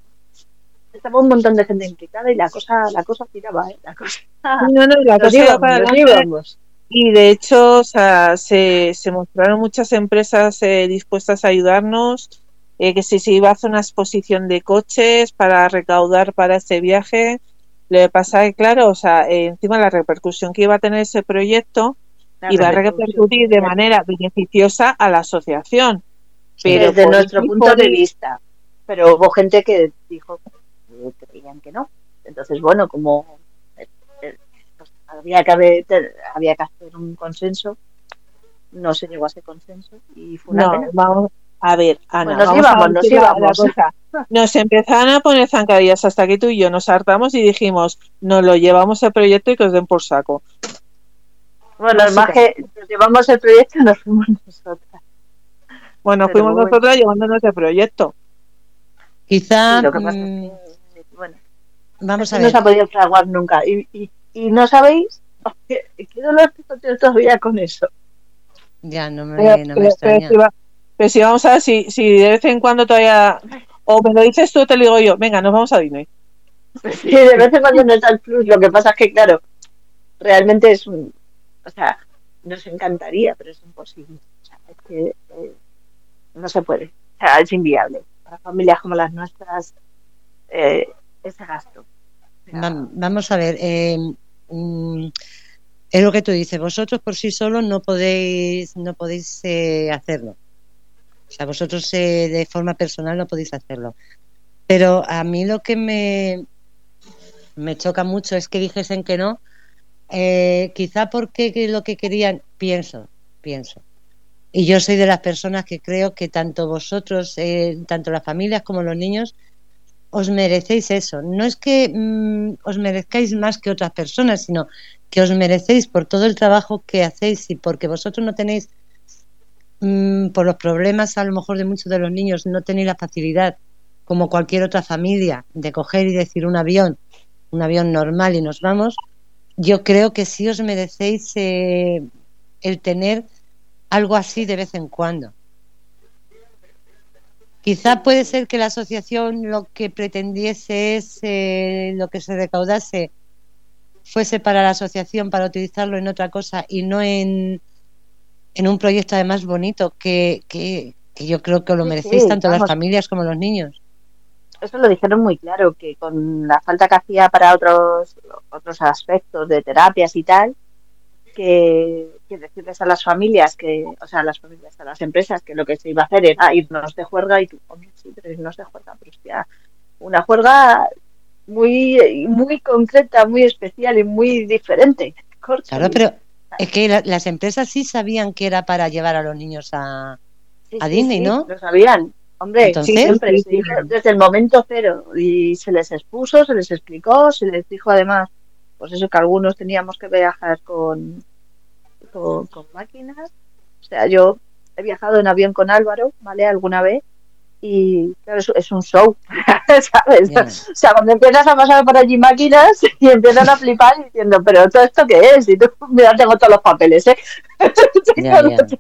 Estaba un montón de gente implicada y la cosa, la cosa tiraba, ¿eh? La cosa. No, no, la cosa iba para íbamos. Y de hecho, o sea, se, se mostraron muchas empresas eh, dispuestas a ayudarnos, eh, que si se iba a hacer una exposición de coches para recaudar para ese viaje. Lo que pasa es que, claro, o sea, eh, encima la repercusión que iba a tener ese proyecto La iba a repercutir de manera beneficiosa a la asociación. Pero desde por nuestro punto de vista. Pero hubo gente que dijo que creían que no. Entonces, bueno, como eh, eh, pues, había, que haber, había que hacer un consenso, no se llegó a ese consenso y fue una No, pena. vamos a ver, Ana. Pues nos íbamos, nos íbamos. cosa. Nos empezaron a poner zancadillas hasta que tú y yo nos hartamos y dijimos, nos lo llevamos al proyecto y que os den por saco. Bueno, es más que nos llevamos el proyecto y nos fuimos nosotras. Bueno, Pero fuimos bueno. nosotras llevándonos el proyecto. Quizá, Y lo que pasa es mm, que, bueno, vamos a no ver, se ha podido fraguar nunca. Y, y, y no sabéis qué, qué dolor tengo todavía con eso. ya no me, Pero, no me pero- extraña. Pero si vamos a ver si, si de vez en cuando todavía. O me lo dices tú o te lo digo yo. Venga, nos vamos a Disney. Sí, de vez en cuando nos da el plus. Lo que pasa es que, claro, realmente es un. O sea, nos encantaría, pero es imposible. O sea, es que eh, no se puede. O sea, es inviable. Para familias como las nuestras, eh, ese gasto. O sea, Va- Vamos a ver, eh, mm, es lo que tú dices, vosotros por sí solos no podéis, no podéis eh, hacerlo. O sea, vosotros eh, de forma personal no podéis hacerlo. Pero a mí lo que me, me choca mucho es que dijesen que no, eh, quizá porque que lo que querían, pienso, pienso. Y yo soy de las personas que creo que tanto vosotros, eh, tanto las familias como los niños, os merecéis eso. No es que mm, os merezcáis más que otras personas, sino que os merecéis por todo el trabajo que hacéis y porque vosotros no tenéis, mm, por los problemas a lo mejor de muchos de los niños, no tenéis la facilidad, como cualquier otra familia, de coger y decir un avión, un avión normal y nos vamos. Yo creo que sí os merecéis eh, el tener algo así de vez en cuando. Quizá puede ser que la asociación lo que pretendiese es eh, lo que se recaudase fuese para la asociación para utilizarlo en otra cosa y no en, en un proyecto además bonito que, que, que yo creo que lo merecéis sí, tanto las familias como los niños. Eso lo dijeron muy claro, que con la falta que hacía para otros, otros aspectos de terapias y tal, que, que decirles a las familias que, o sea, a las familias, a las empresas, que lo que se iba a hacer era irnos de juerga y tú, hombre, sí, pero irnos de juerga, pero hostia, una juerga muy, muy concreta, muy especial y muy diferente. Claro, pero es que la- las empresas sí sabían que era para llevar a los niños a... Sí, a sí, Disney, sí, ¿no? Lo sabían. Hombre, Entonces- siempre desde el momento cero y se les expuso, se les explicó, se les dijo además, pues eso que algunos teníamos que viajar con, con, con máquinas. O sea, yo he viajado en avión con Álvaro, ¿vale? Alguna vez y claro, es, es un show, ¿sabes? O sea, cuando empiezas a pasar por allí máquinas y empiezan a flipar diciendo, pero ¿todo esto qué es? Y tú, mira, tengo todos los papeles, ¿eh?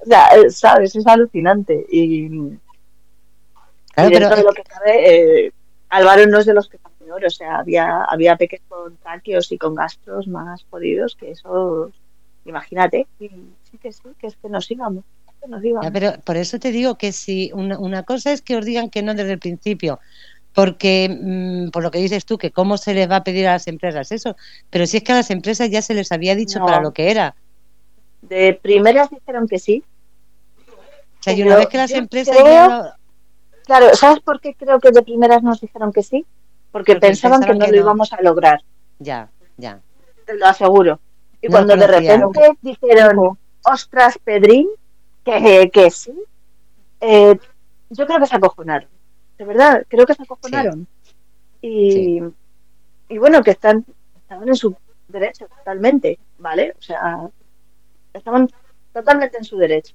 O sea, sabes, es alucinante. Y, Claro, y dentro pero de lo que cabe, eh, Álvaro no es de los que está peor. O sea, había, había peques con tráqueos y con gastros más jodidos que eso, imagínate. Y sí que sí, que es que nos íbamos. Que nos íbamos. Ya, pero por eso te digo que si una, una cosa es que os digan que no desde el principio, porque mm, por lo que dices tú, que cómo se les va a pedir a las empresas eso, pero si es que a las empresas ya se les había dicho No. para lo que era. De primeras dijeron que sí. O sea, y una vez que las empresas creo- ya lo- Claro, ¿sabes por qué creo que de primeras nos dijeron que sí? Porque, Porque pensaban, pensaban que no que lo no. íbamos a lograr. Ya, ya. te lo aseguro. Y No cuando de repente dijeron, ostras, Pedrín, que, que sí, eh, yo creo que se acojonaron. De verdad, creo que se acojonaron. Y, Sí. y bueno, que están estaban en su derecho totalmente, ¿vale? O sea, estaban totalmente en su derecho.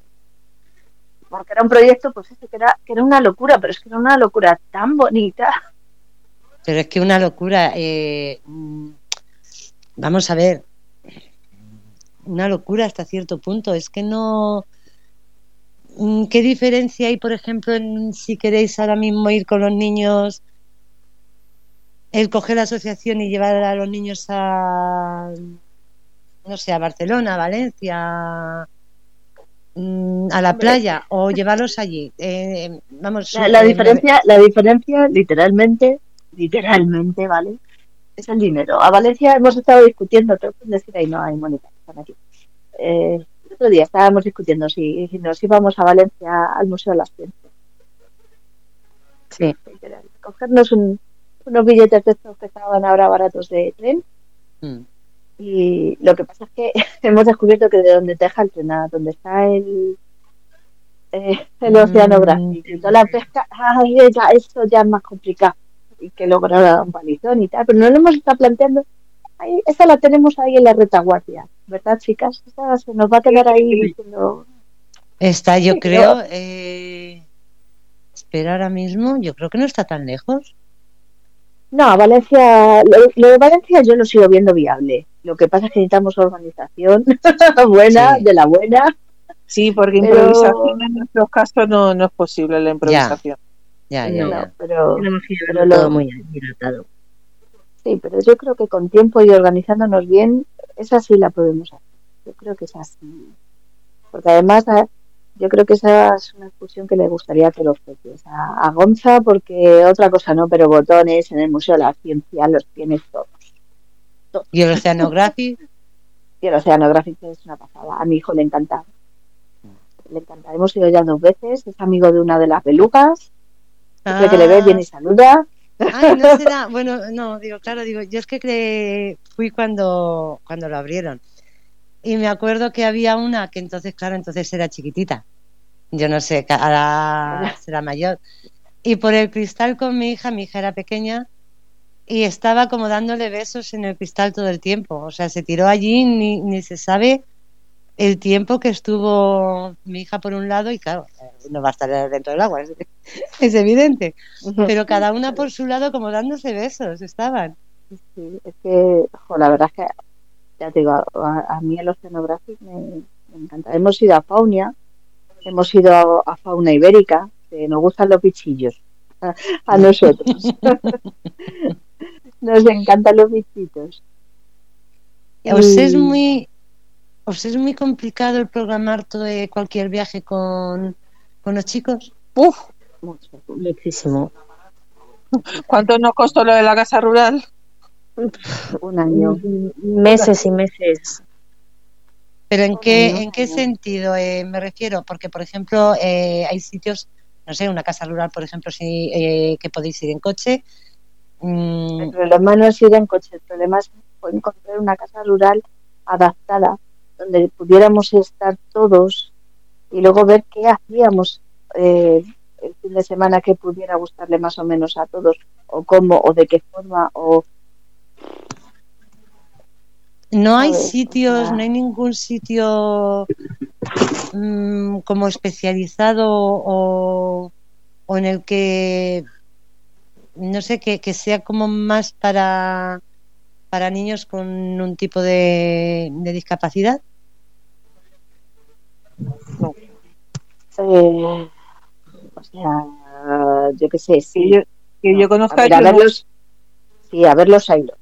Porque era un proyecto, pues eso, que era, que era una locura, pero es que era una locura tan bonita. Pero es que una locura. eh, vamos a ver. Una locura hasta cierto punto. Es que no. Mm, ¿Qué diferencia hay, por ejemplo, en si queréis ahora mismo ir con los niños, el coger la asociación y llevar a los niños a, no sé, a Barcelona, a Valencia, mm, a la playa, o llevarlos allí? Eh, vamos, La, la eh, diferencia, la diferencia, literalmente, literalmente, ¿vale? Es el dinero. A Valencia hemos estado discutiendo, lo pueden decir ahí, no hay están aquí. Eh, el otro día estábamos discutiendo si, si nos íbamos a Valencia al Museo de las Ciencias. Sí. Cogernos un- unos billetes de estos que estaban ahora baratos de tren mm, Y lo que pasa es que hemos descubierto que de donde te deja el tren donde está el, eh, el oceanográfico y toda la pesca, ay, ya, eso ya es más complicado y que lograr un palizón y tal, pero no lo hemos estado planteando. Ahí, esa la tenemos ahí en la retaguardia, ¿verdad, chicas? Esa se nos va a quedar ahí diciendo. Está, yo creo, eh, espera ahora mismo, yo creo que no está tan lejos. No, Valencia, lo, de Valencia yo lo sigo viendo viable. Lo que pasa es que necesitamos organización buena, de la buena. Sí, porque improvisación en nuestros casos no, no es posible la improvisación. Ya, ya, ya. pero, pero muy Sí, pero yo creo que con tiempo y organizándonos bien, esa sí la podemos hacer. Yo creo que es así. Porque además yo creo que esa es una excursión que le gustaría que los peces. A, Gonza, porque otra cosa no, pero botones en el Museo de la Ciencia los tienes todos. ¿Y el oceanográfico? Y el oceanográfico es una pasada. A mi hijo le encanta. Le encanta. Hemos ido ya dos veces. Es amigo de una de las belugas. Siempre que le ve, viene y saluda. Ay, no será. Bueno, no, digo, claro, digo, yo es que fui cuando, cuando lo abrieron y me acuerdo que había una que entonces, claro, entonces era chiquitita. Yo no sé, ahora será mayor. Y por el cristal con mi hija, mi hija era pequeña, y estaba como dándole besos en el cristal todo el tiempo. O sea, se tiró allí, ni, ni se sabe el tiempo que estuvo mi hija por un lado y claro, no va a estar dentro del agua, es, evidente. Pero cada una por su lado como dándose besos estaban. Sí, es que, la verdad es que ya te digo, a, mí el oceanográfico me, encanta. Hemos ido a Faunia, hemos ido a, Fauna Ibérica, que nos gustan los bichillos, a, nosotros. nos encantan los bichitos. ¿Os es muy os es muy complicado el programar todo cualquier viaje con, con los chicos? Uf, muchísimo. ¿Cuánto nos costó lo de la casa rural? un año. Meses y meses. ¿Pero en qué, en qué sentido eh, me refiero? Porque, por ejemplo, eh, hay sitios, no sé, una casa rural, por ejemplo, si, eh, que podéis ir en coche. Mm. El problema no es ir en coche, el problema es encontrar una casa rural adaptada, donde pudiéramos estar todos y luego ver qué hacíamos el fin de semana que pudiera gustarle más o menos a todos, o cómo, o de qué forma, o no hay sitios, no hay ningún sitio mm, como especializado o, en el que, no sé, que, sea como más para, para niños con un tipo de, discapacidad. Eh, o sea, yo qué sé, sí. Que yo, conozco a, verlos, sí, a ver los hilos.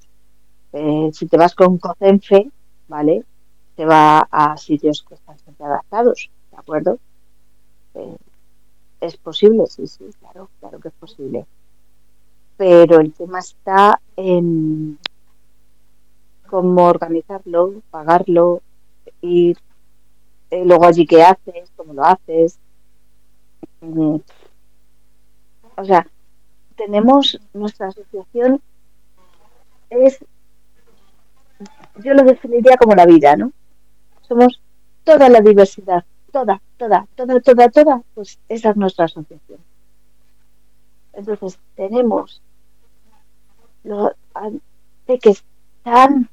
Eh, si te vas con COCENFE, ¿vale? Te va a sitios que están siempre adaptados, ¿de acuerdo? Eh, es posible, sí, sí, claro, claro que es posible. Pero el tema está en cómo organizarlo, pagarlo, ir eh, luego allí qué haces, cómo lo haces. Mm. o sea, tenemos nuestra asociación es yo lo definiría como la vida, ¿no? Somos toda la diversidad, toda, toda, toda, toda, toda, pues esa es nuestra asociación. Entonces tenemos los peques tan,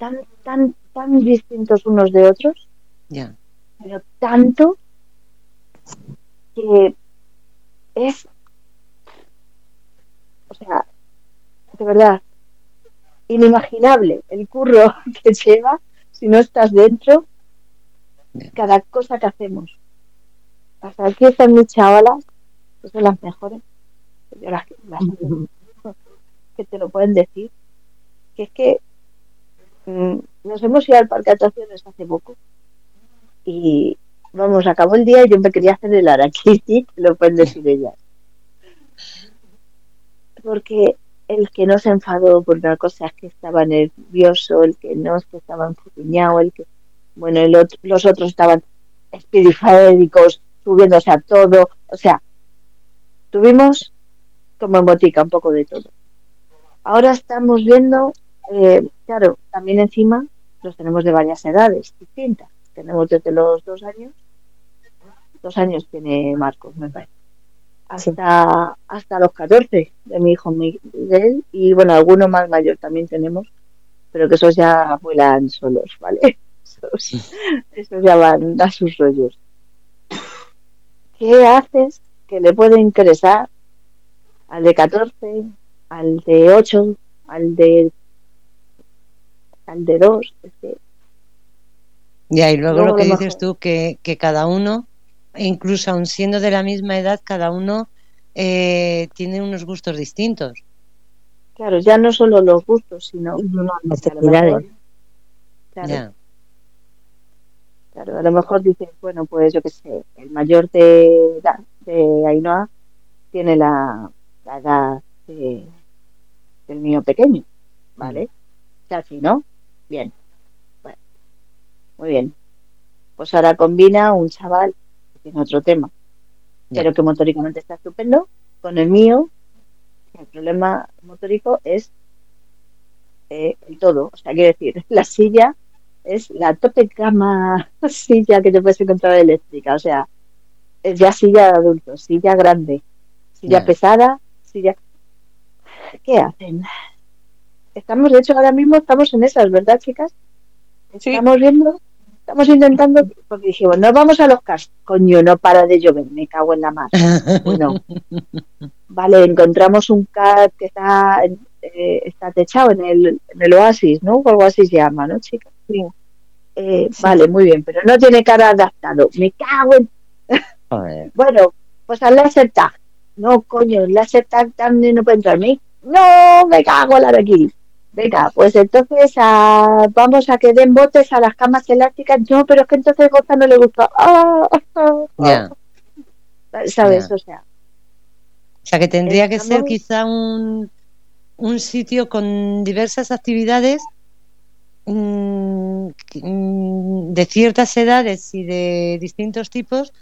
tan, tan, tan distintos unos de otros, pero tanto que es, o sea, de verdad, inimaginable el curro que lleva si no estás dentro cada cosa que hacemos. Hasta aquí están mis chavalas, que son las mejores, que te lo pueden decir, que es que nos hemos ido al parque de atracciones hace poco y vamos, acabó el día y yo me quería hacer el araquiti, lo pueden decir ellas. Porque el que no se enfadó por una cosa es que estaba nervioso, el que no es que estaba enfuriñado, el que, bueno, el los otros estaban espiriféricos, subiéndose a todo, o sea, tuvimos como en botica un poco de todo. Ahora estamos viendo, eh, claro, también encima los tenemos de varias edades distintas. Tenemos desde los dos años, dos años tiene Marcos, me parece, hasta, hasta los 14 de mi hijo Miguel y bueno, alguno más mayor también tenemos, pero que esos ya vuelan solos, ¿vale? Esos, esos ya van a sus rollos. ¿Qué haces que le puede interesar al de 14, al de 8, al de al de 2? Es que Ya, y luego Luego lo que dices mejor- tú, que, que cada uno, incluso aun siendo de la misma edad, cada uno eh, tiene unos gustos distintos. Claro, ya no solo los gustos, sino lo necesidades. mejor, claro, Ya, claro, a lo mejor dices, bueno, pues yo qué sé, el mayor de, edad de Ainhoa tiene la, la edad de- del mío pequeño, ¿vale? Sea, así, ¿no? Bien. Bueno, muy bien. Pues ahora combina un chaval que tiene otro tema, pero que motóricamente está estupendo, con el mío. El problema motórico es eh, el todo. O sea, quiero decir, la silla es la tope cama silla que te puedes encontrar eléctrica. O sea, es ya silla de adulto, silla grande, silla pesada, silla. ¿Qué hacen? Estamos, de hecho, ahora mismo estamos en esas, ¿verdad, chicas? Sí. Estamos viendo, estamos intentando, porque dijimos, no vamos a los cars. Coño, no para de llover, me cago en la mar. Bueno, vale, encontramos un car que está, eh, está techado en el, en el oasis, ¿no? O algo así se llama, ¿no, chicas? Sí. Eh, Vale, muy bien, pero no tiene cara adaptado. Me cago en bueno, pues al láser tag. No, coño, el láser tag también no puede entrar. Me- No, me cago en la de aquí. Venga, pues entonces ah, vamos a que den botes a las camas elásticas. No, pero es que entonces Goza no le gusta. Ya. ah. ¿Sabes? O sea, O sea que tendría que ser quizá un, un sitio con diversas actividades mm, mm, de ciertas edades y de distintos tipos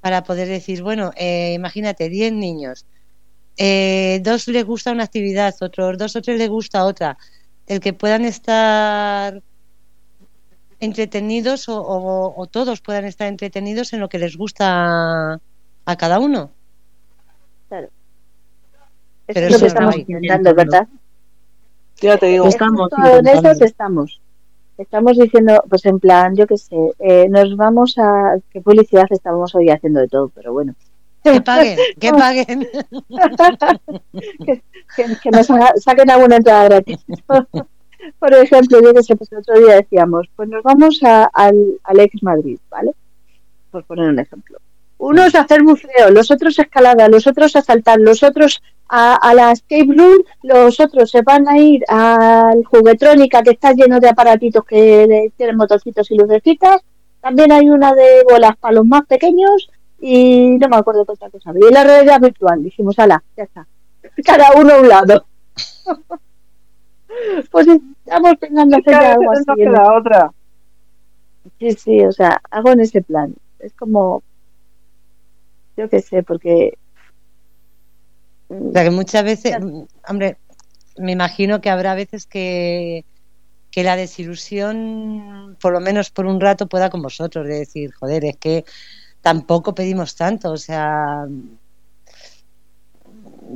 para poder decir, bueno, eh, imagínate, 10 niños, eh, dos les gusta una actividad, otros dos o tres les gusta otra, el que puedan estar entretenidos o, o- o todos puedan estar entretenidos en lo que les gusta a cada uno. eso Pero es lo eso que estamos no intentando, ¿verdad? Ya te digo. Estamos en estamos. Estamos diciendo, pues en plan, yo qué sé, eh, nos vamos a. ¿Qué publicidad estamos hoy haciendo de todo? Pero bueno. Que paguen, que paguen. que, que haga- saquen alguna entrada gratis. Por ejemplo, yo que sé, pues el otro día decíamos, pues nos vamos a- al, al ex Madrid, ¿vale? Por poner un ejemplo. Unos a hacer buceo, los otros a escalada, los otros a saltar, los otros a, a la escape room, los otros se van a ir al juguetrónica que está lleno de aparatitos que tienen motorcitos y lucecitas. También hay una de bolas para los más pequeños y no me acuerdo qué otra cosa. Y la realidad virtual, dijimos, ala, ya está cada uno a un lado. pues estamos pensando hacer algo así. en- queda otra. Sí, sí, o sea, hago en ese plan. Es como, yo qué sé, porque... O sea que muchas veces, hombre, me imagino que habrá veces que, que la desilusión, por lo menos por un rato, pueda con vosotros, de decir, joder, es que tampoco pedimos tanto, o sea,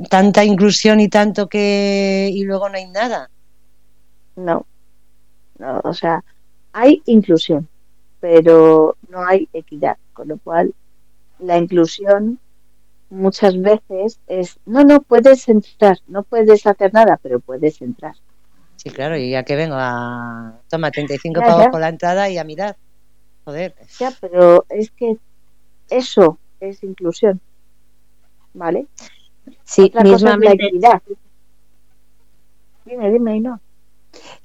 tanta inclusión y tanto que y luego no hay nada. No, no, o sea, hay inclusión, pero no hay equidad, con lo cual la inclusión muchas veces es, no, no puedes entrar, no puedes hacer nada, pero puedes entrar. Sí, claro, y ya que vengo a... Toma, 35 Ya, pavos ya. por la entrada y a mirar. Joder. Ya, pero es que eso es inclusión, ¿vale? Sí, Otra cosa es la mismamente, equidad. Dime, dime, no.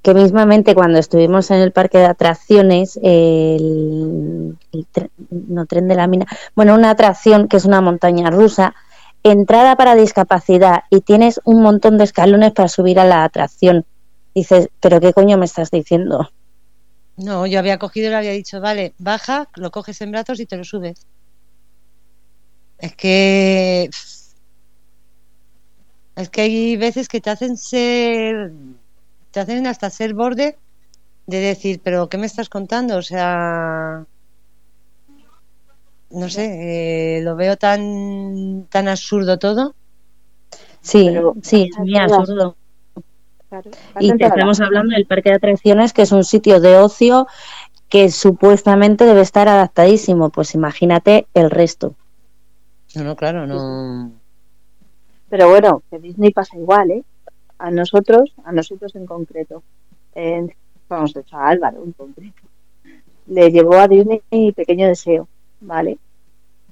que mismamente cuando estuvimos en el parque de atracciones, el, el tre- no tren de la mina, bueno, una atracción que es una montaña rusa, entrada para discapacidad y tienes un montón de escalones para subir a la atracción. Dices, pero qué coño me estás diciendo. No, yo había cogido y le había dicho, vale, baja, lo coges en brazos y te lo subes. Es que. Es que hay veces que te hacen ser. Te hacen hasta ser borde de decir, pero ¿qué me estás contando? O sea, no sé, eh, lo veo tan, tan absurdo todo. Sí, Pero sí, es muy absurdo. Claro, Y todas estamos hablando del parque de atracciones, que es un sitio de ocio que supuestamente debe estar adaptadísimo. Pues imagínate el resto. No, no, claro, no. Pero bueno, que Disney pasa igual, ¿eh? A nosotros, a nosotros en concreto. Vamos, de hecho, a Álvaro en concreto. Le llevó a Disney pequeño deseo, ¿vale?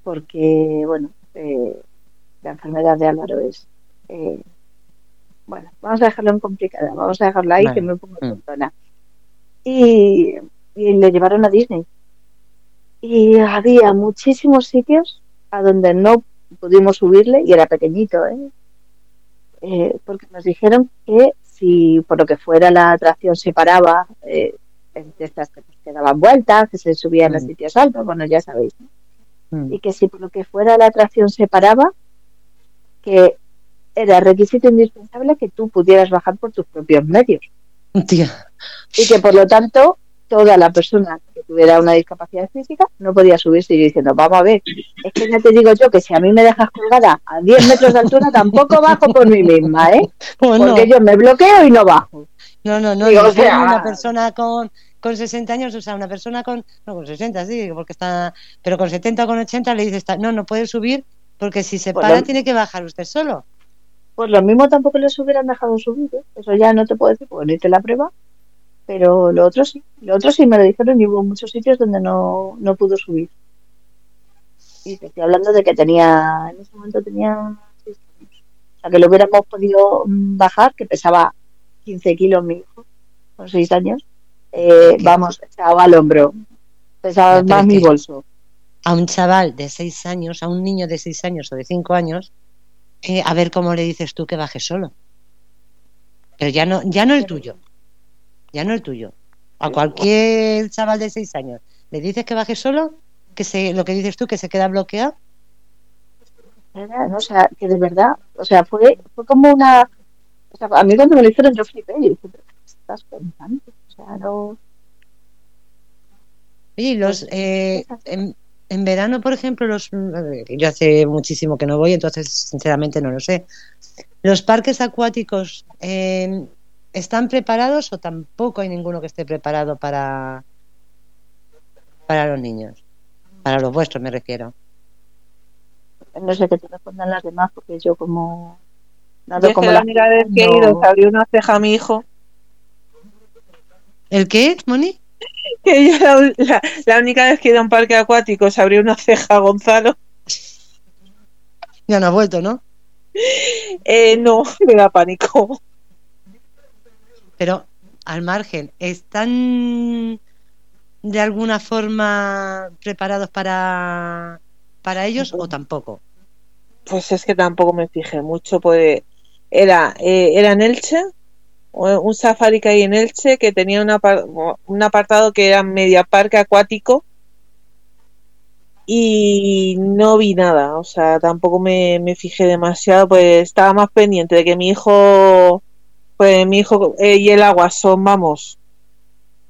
Porque, bueno, eh, la enfermedad de Álvaro es. eh, bueno, vamos a dejarlo en complicada, vamos a dejarlo ahí Vale. que me pongo Mm. tontona. Y, y le llevaron a Disney. Y había muchísimos sitios a donde no pudimos subirle y era pequeñito, ¿eh? Eh, porque nos dijeron que si por lo que fuera la atracción se paraba, eh, de estas que, pues, que daban vueltas, que se subían a Mm. sitios altos, bueno, ya sabéis, ¿no? Mm. y que si por lo que fuera la atracción se paraba, que era requisito indispensable que tú pudieras bajar por tus propios medios Tía, y que por lo tanto toda la persona que tuviera una discapacidad física no podía subirse y diciendo, vamos a ver, es que ya te digo yo que si a mí me dejas colgada a 10 metros de altura tampoco bajo por mí misma, ¿eh? bueno, Porque yo me bloqueo y no bajo. no, no, no. digo, o sea, una persona con, con 60 años, o sea, una persona con. No, con 60, sí, porque está. Pero con 70 o con 80 le dices, no, no puede subir porque si se Pues para lo- tiene que bajar usted solo. Pues lo mismo tampoco les hubieran dejado subir, ¿eh? Eso ya no te puedo decir, hice la prueba, pero lo otro sí. Lo otro sí me lo dijeron y hubo muchos sitios donde no, no pudo subir. Y te estoy hablando de que tenía, en ese momento tenía seis años. O sea, que lo hubiéramos podido mm, bajar, que pesaba 15 kilos mi hijo, con 6 años. Eh, vamos, estaba al hombro. Pesaba más mi bolso. A un chaval de 6 años, a un niño de 6 años o de 5 años, eh, a ver cómo le dices tú que baje solo. Pero ya no, ya no el tuyo. Ya no el tuyo. A cualquier chaval de 6 años. ¿Le dices que baje solo? Que se, lo que dices tú, que se queda bloqueado. O sea, que de verdad, o sea, fue, fue como una... O sea, a mí cuando me lo hicieron yo flipé y dije, ¿pero qué estás pensando? O sea, no... Oye, y los, Pues, eh, en, en verano, por ejemplo, los yo hace muchísimo que no voy, entonces sinceramente no lo sé. ¿Los parques acuáticos eh, están preparados o tampoco hay ninguno que esté preparado para, para los niños? Para los vuestros me refiero. No sé qué te respondan las demás porque yo como... Nada como que la única vez que he ido se abrió una ceja a mi hijo. ¿El qué, Moni? Que yo la, la- la única vez que he ido a un parque acuático se abrió una ceja a Gonzalo. Ya no ha vuelto, ¿no? Eh, no, me da pánico. Pero al margen, ¿están de alguna forma preparados para, para ellos o tampoco? Pues es que tampoco me fijé mucho. Pues era, eh, era en Elche, o- un safari que hay en Elche que tenía una un apartado que era media parque acuático y no vi nada. O sea, tampoco me, me fijé demasiado. Pues estaba más pendiente de que mi hijo, pues mi hijo eh, y el agua son, vamos.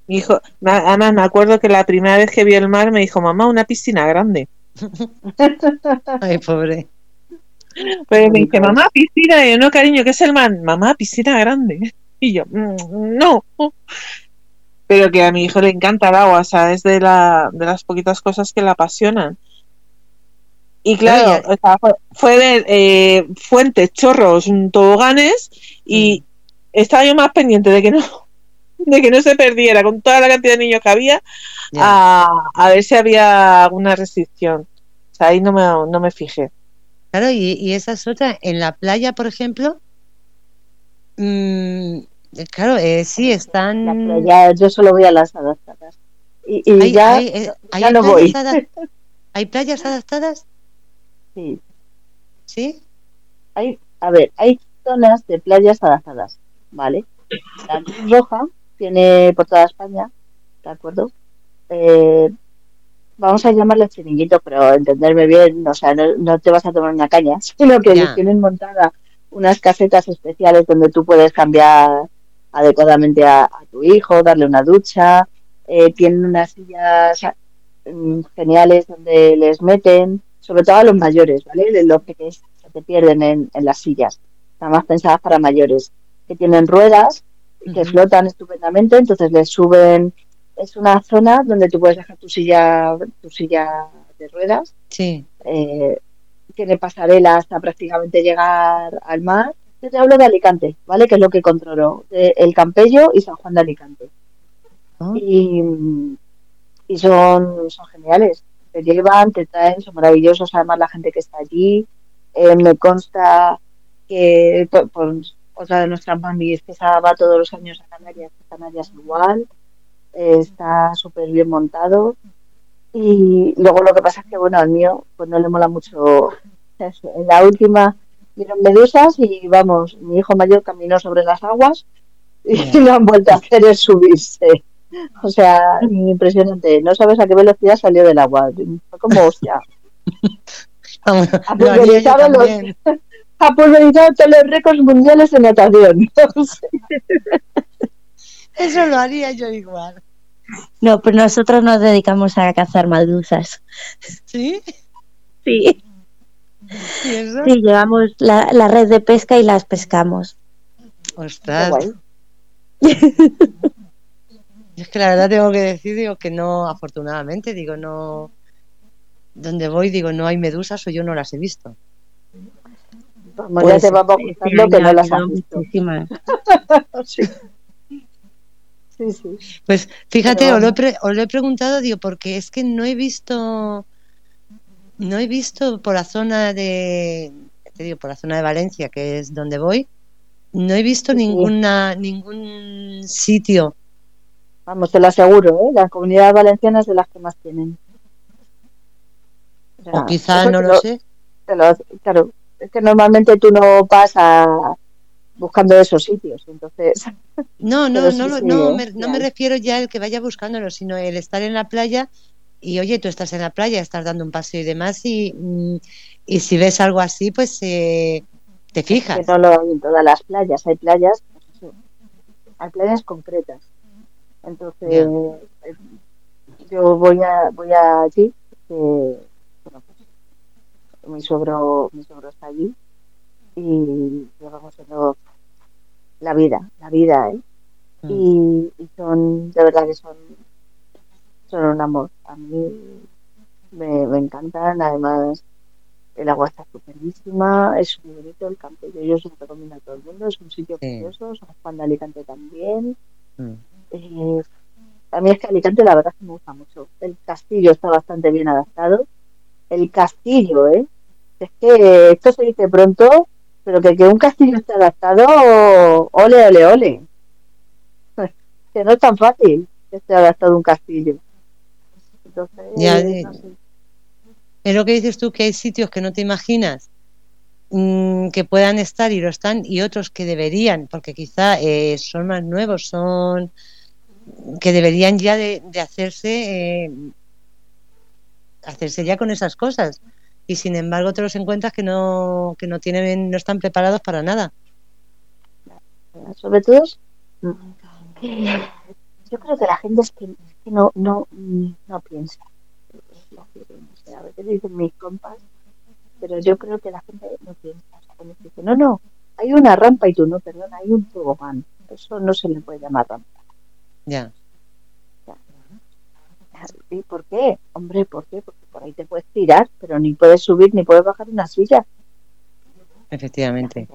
Mi hijo, además me acuerdo que la primera vez que vi el mar me dijo, mamá, una piscina grande. Ay, pobre. Pues me dice, mamá, piscina. Y yo, no, cariño, ¿qué es el mar? Mamá, piscina grande. Y yo, "Mm, no. Pero que a mi hijo le encanta el agua, o sea, es de, la, de las poquitas cosas que le apasionan. Y claro, Oye. o sea, fue, fue ver eh, fuentes, chorros, mm, toboganes y estaba yo más pendiente de que no de que no se perdiera con toda la cantidad de niños que había a, a ver si había alguna restricción. O sea, ahí no me, no me fijé. Claro, y, y esa es otra. En la playa, por ejemplo, mm, claro, eh, sí, están... La playa, yo solo voy a las adaptadas. Y, y Hay, ya, hay, eh, hay ya no playas voy. adap- ¿Hay playas adaptadas? Sí, Sí. hay, a ver, hay zonas de playas adaptadas, ¿vale? La Cruz Roja tiene por toda España, ¿de acuerdo? Eh, vamos a llamarle chiringuito, pero entenderme bien, o sea, no, no te vas a tomar una caña, sino que tienen montada unas casetas especiales donde tú puedes cambiar adecuadamente a, tu hijo, darle una ducha, eh, tienen unas sillas mm, geniales donde les meten, sobre todo a los mayores, ¿vale? Los pequeños se te pierden en, en las sillas, están más pensadas para mayores, que tienen ruedas que flotan estupendamente, entonces les suben, es una zona donde tú puedes dejar tu silla, tu silla de ruedas, sí. Eh, tiene pasarela hasta prácticamente llegar al mar. Yo te hablo de Alicante, ¿vale? Que es lo que controlo, el Campello y San Juan de Alicante. Ah. Y, y son, son geniales. Te llevan, te traen, son maravillosos. Además, la gente que está allí. Eh, me consta que por, otra de nuestras mamis que va todos los años a Canarias, Canarias igual. está súper bien montado. Y luego lo que pasa es que, bueno, al mío, pues no le mola mucho. En la última vieron medusas y vamos, mi hijo mayor caminó sobre las aguas y lo han vuelto a hacer es subirse. O sea, impresionante. No sabes a qué velocidad salió del agua. Fue como, hostia. pulverizado, los, ha pulverizado todos los récords mundiales de natación. Eso lo haría yo igual. No, pero nosotros nos dedicamos a cazar medusas. ¿Sí? Sí. ¿Y llevamos la, la, red de pesca y las pescamos. Ostras. es que la verdad tengo que decir, digo que no, afortunadamente, digo, no. Donde voy, digo, no hay medusas o yo no las he visto. Pues ya te vamos gustando este que no las has visto. sí. Pues fíjate, os, lo he preguntado, digo, porque es que no he visto, no he visto por la zona de, te digo, por la zona de Valencia, que es donde voy, no he visto ninguna, ningún sitio. Vamos, te lo aseguro, ¿eh? la comunidad valenciana es de las que más tienen. O, quizá, no lo, sé. claro, es que normalmente tú no pasas buscando esos sitios. Entonces, no, no, no, no, me, no me refiero ya el que vaya buscándolo, sino el estar en la playa y oye, tú estás en la playa, estás dando un paseo y demás y, mm, y si ves algo así, pues eh, te fijas. no lo hay en todas las playas, hay playas, hay playas concretas. Entonces, eh, yo voy a voy allí, pues, mi suegro mi suegro está allí y vamos haciendo la vida, la vida, ¿eh? Mm. Y, son, de verdad que son, son un amor. A mí me, encantan, además el agua está superísima, es muy bonito el campo, yo se lo recomiendo a todo el mundo, es un sitio precioso, San Juan de Alicante también. Mm. Eh, a mí es que Alicante la verdad que me gusta mucho. El castillo está bastante bien adaptado. El castillo, ¿eh? Es que esto se dice pronto, pero que, que un castillo esté adaptado, ole, ole, ole. que no es tan fácil que esté adaptado un castillo. Entonces, ya, Es lo que dices tú, que hay sitios que no te imaginas mm, que puedan estar y lo están, y otros que deberían, porque quizá eh, son más nuevos, son que deberían ya de, hacerse eh, hacerse ya con esas cosas y sin embargo te los encuentras que no, que no tienen, no están preparados para nada. Sobre todo, yo creo que la gente es que, no, no, no piensa. a veces dicen mis compas, pero yo creo que la gente no piensa. no, no, hay una rampa y tú no, perdón, hay un tobogán. Eso no se le puede llamar rampa. Ya. ¿Y por qué? Hombre, ¿por qué? Porque por ahí te puedes tirar, pero ni puedes subir ni puedes bajar una silla. Efectivamente.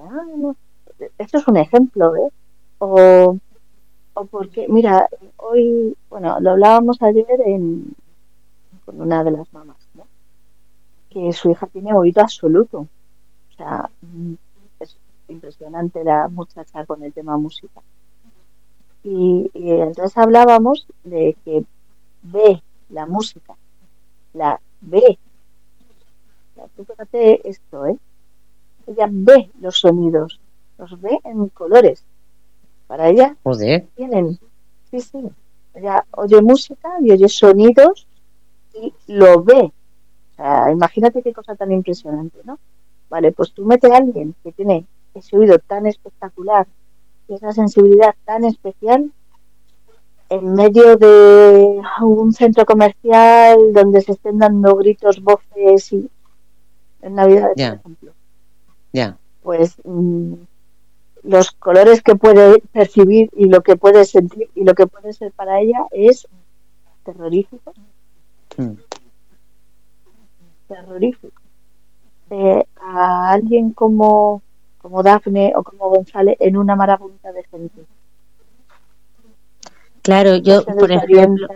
Esto es un ejemplo, ¿eh? O, o porque, mira, hoy, bueno, lo hablábamos ayer en, con una de las mamás, ¿no? Que su hija tiene oído absoluto. O sea, mm, es impresionante la muchacha con el tema música. Y, y entonces hablábamos de que ve la música, la ve. Tú fíjate esto, ¿eh? Ella ve los sonidos, los ve en colores. Para ella tienen, sí, sí. Ella oye música y oye sonidos y lo ve. O sea, imagínate qué cosa tan impresionante, ¿no? Vale, pues tú metes a alguien que tiene ese oído tan espectacular esa sensibilidad tan especial en medio de un centro comercial donde se estén dando gritos, voces y en Navidad, por ejemplo. Ya. Pues mm, los colores que puede percibir y lo que puede sentir y lo que puede ser para ella es terrorífico. Mm. Terrorífico. Eh, a alguien como, como Dafne o como González en una marabunta de gente. Claro, yo, por ejemplo,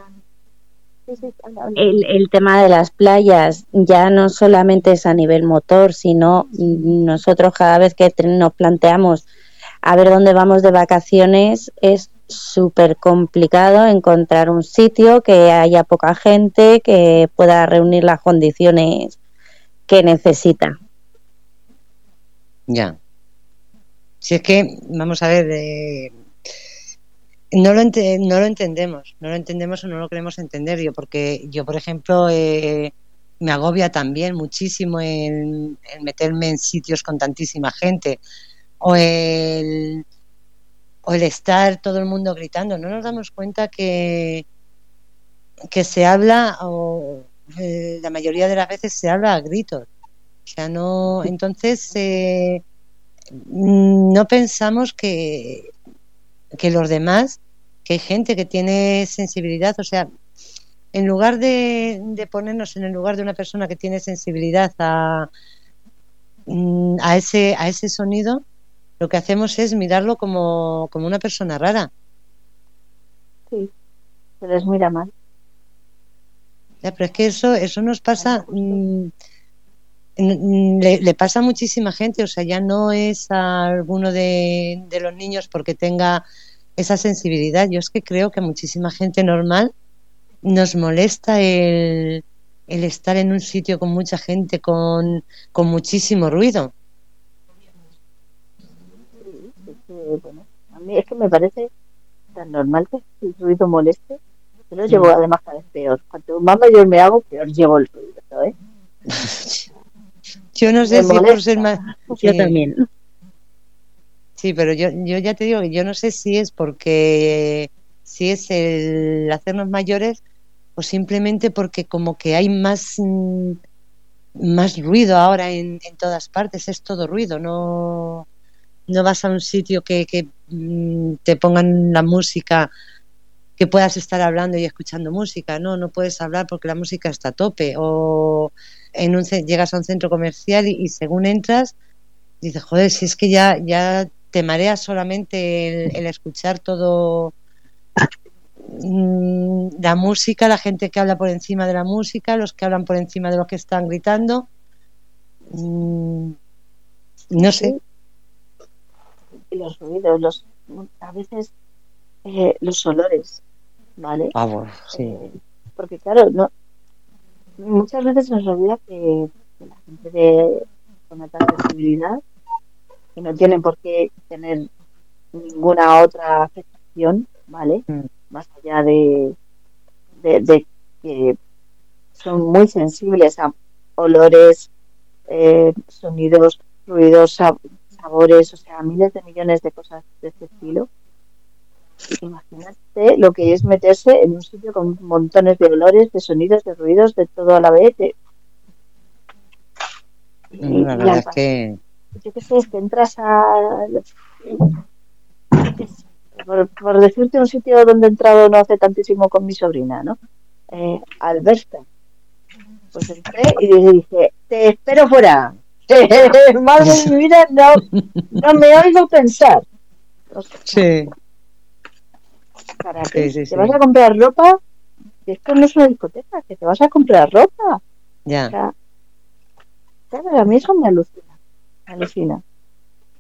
el, el, tema de las playas ya no solamente es a nivel motor, sino nosotros cada vez que nos planteamos a ver dónde vamos de vacaciones es súper complicado encontrar un sitio que haya poca gente, que pueda reunir las condiciones que necesita. Ya. Si es que, vamos a ver, eh, no, lo no lo entendemos, no lo entendemos o no lo queremos entender. Yo, porque yo, por ejemplo, eh, me agobia también muchísimo en, meterme en sitios con tantísima gente o el, o el estar todo el mundo gritando. No nos damos cuenta que, que se habla o eh, la mayoría de las veces se habla a gritos. O sea, no, entonces eh, no pensamos que, que los demás, que hay gente que tiene sensibilidad, o sea, en lugar de, de ponernos en el lugar de una persona que tiene sensibilidad a, mm, a, ese, a ese sonido, lo que hacemos es mirarlo como, como una persona rara. Sí, se les mira mal. Ya, pero es que eso, eso nos pasa, le, pasa a muchísima gente, o sea, ya no es a alguno de, los niños porque tenga esa sensibilidad. Yo es que creo que a muchísima gente normal nos molesta el, el estar en un sitio con mucha gente, con, con muchísimo ruido. a mí es que me parece tan normal que el ruido moleste yo lo llevo además cada vez peor. Cuanto más mayor me hago, peor llevo el ruido, ¿eh? yo no sé si por ser más... Yo también. Sí, pero yo, yo ya te digo que yo no sé si es porque si es el hacernos mayores o simplemente porque como que hay más mm, más ruido ahora en, en todas partes, es todo ruido, no, no vas a un sitio que, que mm, te pongan la música que puedas estar hablando y escuchando música, no, no puedes hablar porque la música está a tope o en un, llegas a un centro comercial y, según entras dices, joder, si es que ya, ya te mareas solamente el, escuchar todo mm, la música, la gente que habla por encima de la música, los que hablan por encima de los que están gritando. Mm, no sé. los ruidos, los, a veces eh, los olores. ¿vale? Ah, sí. Eh, porque claro, no muchas veces nos olvida que, la gente de, con alta sensibilidad, que no tiene por qué tener ninguna otra afectación, ¿vale? Mm. Más allá de, de, que son muy sensibles a olores, eh, sonidos, ruidos, sabores, o sea, miles de millones de cosas de este estilo Imagínate lo que es meterse en un sitio con montones de olores, de sonidos, de ruidos, de todo a la vez. la verdad es que... Yo qué sé, es que entras a... Por, decirte un sitio donde he entrado no hace tantísimo con mi sobrina, ¿no? Eh, Alberta. Pues entré y dije, te espero fuera. Madre de mi vida, no, no me oigo pensar. sí. ¿Para ¿Te vas a comprar ropa? Esto no es una discoteca, que te vas a comprar ropa. Ya. claro, a mí eso me alucina. Me alucina.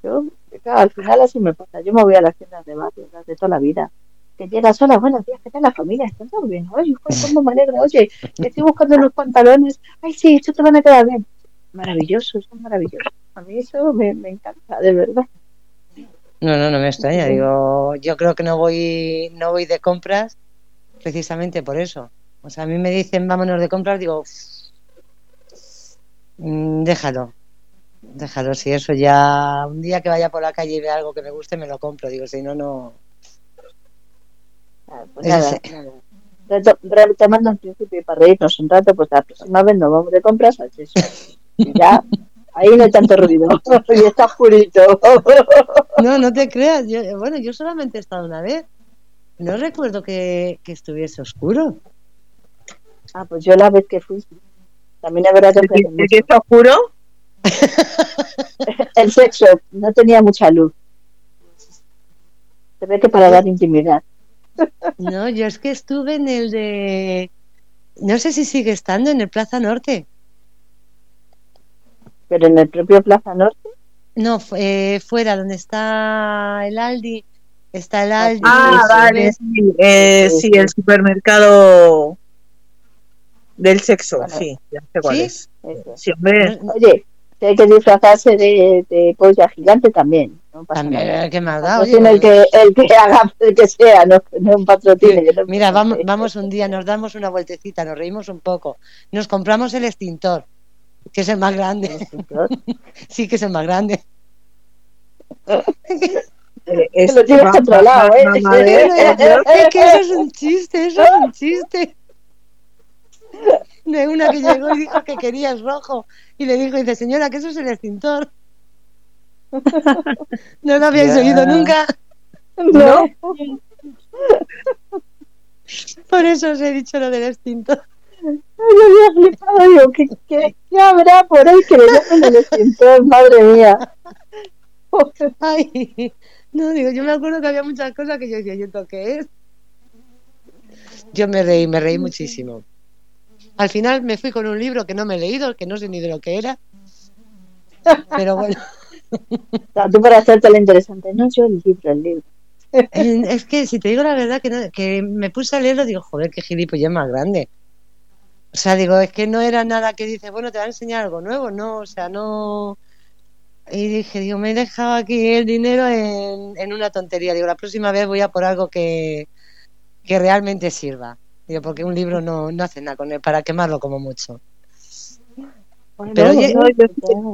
Yo, claro, al final así me pasa. Yo me voy a las tiendas de barrio, las de toda la vida. Que llega sola, buenos días, ¿qué tal la familia? ¿Están todos bien? Oye, cómo me alegra. Oye, estoy buscando unos pantalones. Ay, sí, esto te van a quedar bien. Maravilloso, eso es maravilloso. A mí eso me, me encanta, de verdad. No, no, no me extraña. Digo, yo creo que no voy, no voy de compras precisamente por eso. O sea, a mí me dicen vámonos de compras, digo, mm, déjalo. Déjalo, si eso ya. Un día que vaya por la calle y vea algo que me guste, me lo compro. Digo, si no, no. Ah, pues nada, nada. Reto- Retomando el principio y para reírnos un rato, pues la próxima vez nos vamos de compras al. Y ya, ahí no hay tanto ruido. y está oscurito. No, no te creas. Yo, bueno, yo solamente he estado una vez. No recuerdo que, que estuviese oscuro. ah, pues yo la vez que fui, también verdad que ¿El que está oscuro? El sexo no tenía mucha luz. Se ve que para dar intimidad. No, yo es que estuve en el de. No sé si sigue estando en el Plaza Norte. Pero en el propio Plaza Norte, No, eh, fuera, donde está el Aldi. Está el Aldi. Ah, sí, vale, sí. sí, eh, Sí, sí, sí. el supermercado del sexo, Bueno. sí, ya sé cuál ¿Sí? es. Sí, hombre, Oye, hay que disfrazarse de, de polla gigante también. No pasa También, nada. ¿qué más da? Oye, el que, el que haga, el que sea, no, no un patrocine. que no Mira, vamos, vamos un día, nos damos una vueltecita, nos reímos un poco. Nos compramos el extintor, que es el más grande. Sí, que es el más grande. eh, es lo tienes ma- controlado, ¿eh? mamá de- Es que eso es un chiste, eso es un chiste. De una que llegó y dijo que quería el rojo. Y le dijo, dice, señora, que eso es el extintor. No lo habíais oído nunca. No. Por eso os he dicho lo del extintor. Yo había flipado, digo, ¿qué, qué, qué habrá por ahí que le llamen el extintor? Madre mía. Ay, no, digo, yo me acuerdo que había muchas cosas que yo decía, ¿y esto qué es? Yo me reí, me reí muchísimo. Al final me fui con un libro que no me he leído, que no sé ni de lo que era. Pero bueno, tú para hacerte lo interesante, no, yo el libro, el libro. eh, es que si te digo la verdad que, no- que me puse a leerlo, digo, joder, qué gilipollas más grande. O sea, digo, es que no era nada que dice, bueno, te va a enseñar algo nuevo, no, o sea, no. Y dije, digo, me he dejado aquí el dinero en, en una tontería. Digo, la próxima vez voy a por algo que, que realmente sirva. Digo, porque un libro no, no hace nada con él, para quemarlo como mucho. Pero oye, No, yo,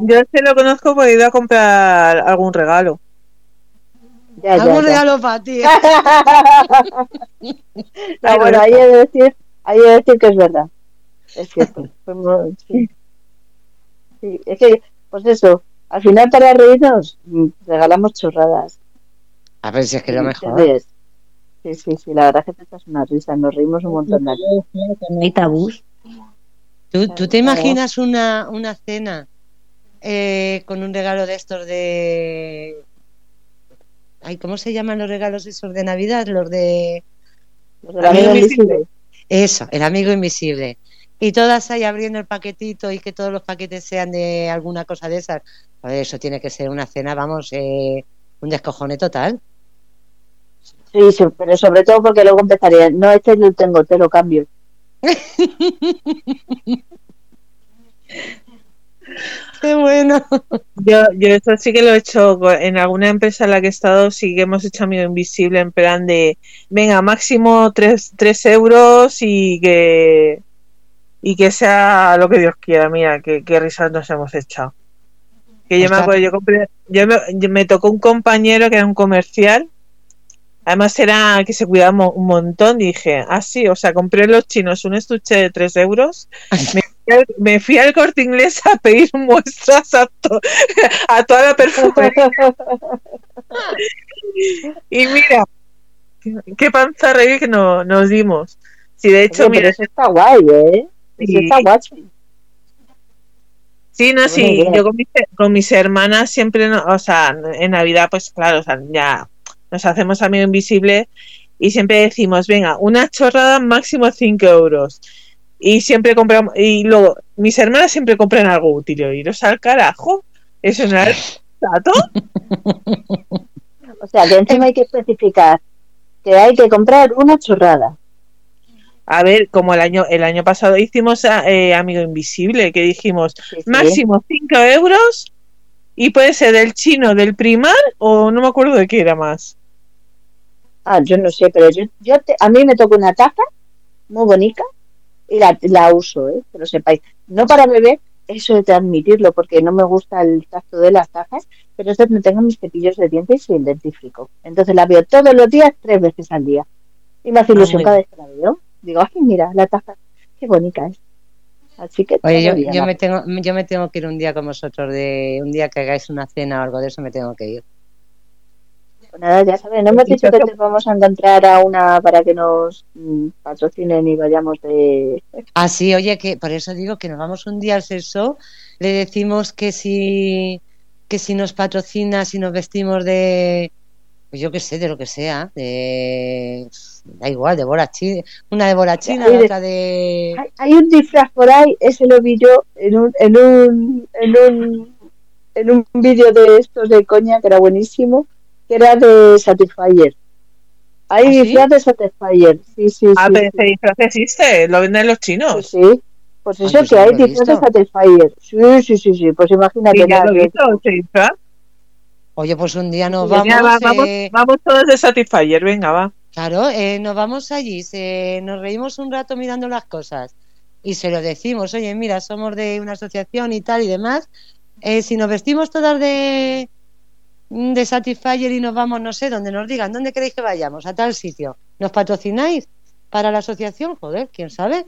yo este lo conozco porque ido a comprar algún regalo. ya, ya, ya. regalo para ti. No, bueno, ahí he de decir, ahí he de decir que es verdad. Es cierto. Fuimos- sí. Sí, es que, pues eso, al final para reírnos, mm, regalamos chorradas. A ver si es que lo mejor. Sí, sí, sí, la verdad es que te echas una risa, nos reímos un montón de aquí. No hay tabús. ¿Tú, tú te imaginas una, una cena eh, con un regalo de estos de... Ay, ¿Cómo se llaman los regalos esos de Navidad? Los de... Los del amigo invisible. Eso, el amigo invisible. Y todas ahí abriendo el paquetito y que todos los paquetes sean de alguna cosa de esas. Pues eso tiene que ser una cena, vamos, eh, un descojone total. Sí, sí, pero sobre todo porque luego empezaría, no, este lo tengo, te lo cambio. Qué bueno. Yo, yo esto sí que lo he hecho en alguna empresa en la que he estado, sí que hemos hecho amigo invisible en plan de, venga, máximo 3, euros y que y que sea lo que Dios quiera, mira, que, qué risas nos hemos echado. Que yo me acuerdo, yo compré, yo me, yo- me tocó un compañero que era un comercial, además era que se cuidaba mo- un montón, dije, ah sí, o sea, compré en los chinos un estuche de 3 euros, me fui al- me fui al corte inglés a pedir muestras a, to- a toda la perfumería y mira, qué panza reír que no, nos dimos. Sí, de hecho, Oye, pero mira, eso está guay, ¿eh? Sí. está guachi. Sí, no, sí, yo con mis, con mis hermanas siempre, no- o sea, en Navidad, pues claro, o sea, ya nos hacemos amigo invisible y siempre decimos, venga, una chorrada máximo 5 euros. Y siempre compramos, y luego, mis hermanas siempre compran algo útil, y iros al carajo, eso no es dato. O sea, que encima hay que especificar que hay que comprar una chorrada. A ver, como el año, el año pasado hicimos a- eh, amigo invisible, que dijimos, Sí, sí. máximo 5 euros y puede ser del chino, del primar o no me acuerdo de qué era más. Ah, yo no sé, pero yo, yo te- a mí me toca una taza muy bonita y la, la uso, ¿eh? Que lo sepáis. No para beber, eso de transmitirlo porque no me gusta el tacto de las tajas, pero es donde tengo mis cepillos de dientes y identifico. Entonces la veo todos los días, tres veces al día. Y me hace Ah, ilusión cada vez que la veo. Digo, ay, mira, la taza, qué bonita es. Así que Oye, yo, me tengo, yo me tengo que ir un día con vosotros, de un día que hagáis una cena o algo de eso, me tengo que ir. Pues nada, ya sabes, no hemos dicho que te vamos a encontrar a una para que nos mm, patrocinen y vayamos de... Ah, sí, oye, que por eso digo que nos vamos un día al sexo, le decimos que si, que si nos patrocina, si nos vestimos de, pues yo qué sé, de lo que sea, de, da igual, de borachina, una de borachina, Ay, la de- otra de... Hay, hay un disfraz por ahí, ese lo vi yo en un, en un, en un, en un vídeo de estos de coña que era buenísimo, que era de Satisfyer. Hay ¿Ah, sí? disfraz de Satisfyer, sí, sí, Ah, sí. pero sí, ese disfraz existe, lo venden los sí, chinos. sí. Pues Ah, eso que hay disfraz de. Satisfyer. Sí, sí, sí, sí. Pues imagínate Y yo nada. lo he visto, ese disfraz. Oye, pues un día nos Venga, vamos, va, vamos, eh, vamos todos de Satisfyer, venga, va. Claro, eh, nos vamos allí, se, nos reímos un rato mirando las cosas y se lo decimos, oye, mira, somos de una asociación y tal y demás, eh, si nos vestimos todas de, de Satisfyer y nos vamos, no sé, donde nos digan, ¿dónde queréis que vayamos? A tal sitio. ¿Nos patrocináis para la asociación? Joder, ¿quién sabe?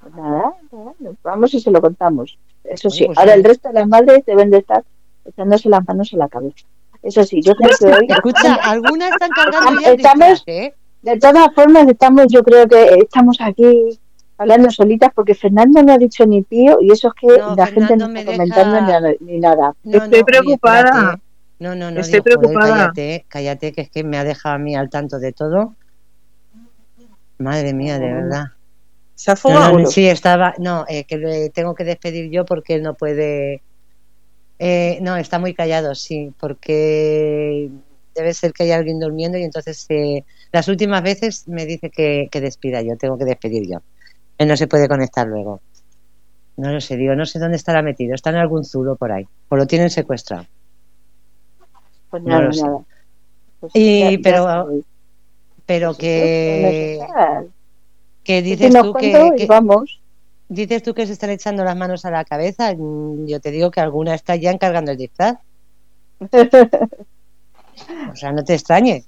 Pues nada, nada, nos vamos y se lo contamos. Eso sí, pues ahora el resto de las madres deben de estar echándose las manos en la cabeza. Eso sí, yo creo que hoy... Escucha, algunas están cargando ya Estamos- ¿eh? De todas formas, estamos, yo creo que estamos aquí hablando solitas porque Fernando no ha dicho ni pío y eso es que No, la gente no me está deja- comentando ni, ni nada. No, Estoy preocupada. No, no, no, Estoy digo, joder, preocupada. cállate, cállate, que es que me ha dejado a mí al tanto de todo. Madre mía, de verdad. Se ha fugado. no, no, sí, estaba, no, eh, que le tengo que despedir yo porque él no puede. Eh, no, está muy callado, sí, porque debe ser que hay alguien durmiendo y entonces eh, las últimas veces me dice que, que despida yo, tengo que despedir yo. Él no se puede conectar luego. No lo sé, digo, no sé dónde estará metido, está en algún zulo por ahí, o lo tienen secuestrado. Pues No nada, lo sé. Pues Y- ya- pero. Pero Pues que, ¿dónde que dices tú que, que- vamos. Dices tú que se están echando las manos a la cabeza. Mm, Yo te digo que alguna está ya encargando el disfraz. O sea, no te extrañe.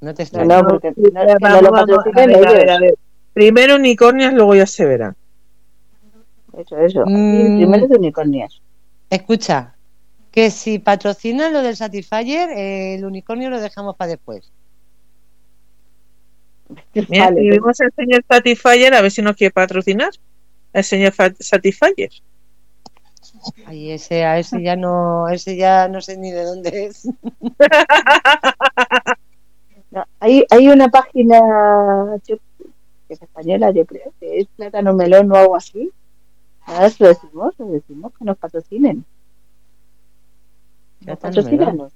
No te extrañe. no, porque no, que no Vamos, lo vamos, a patrocinen ver, a ver, ellos. a ver. Primero unicornios, luego ya se verá. Eso, eso. Mm. primero de unicornios. Escucha, que si patrocinan lo del Satisfyer, eh, el unicornio lo dejamos para después. Mira, Vale, escribimos al señor Satisfyer a ver si nos quiere patrocinar. El señor Satisfyer. Ay, ese, a ese ya no, ese ya no sé ni de dónde es. No, hay, hay una página yo- que es española, yo creo, que es Plátano Melón o algo así. Nada, se lo decimos, lo decimos que nos patrocinen. Nos Plátano Melón. patrocínanos.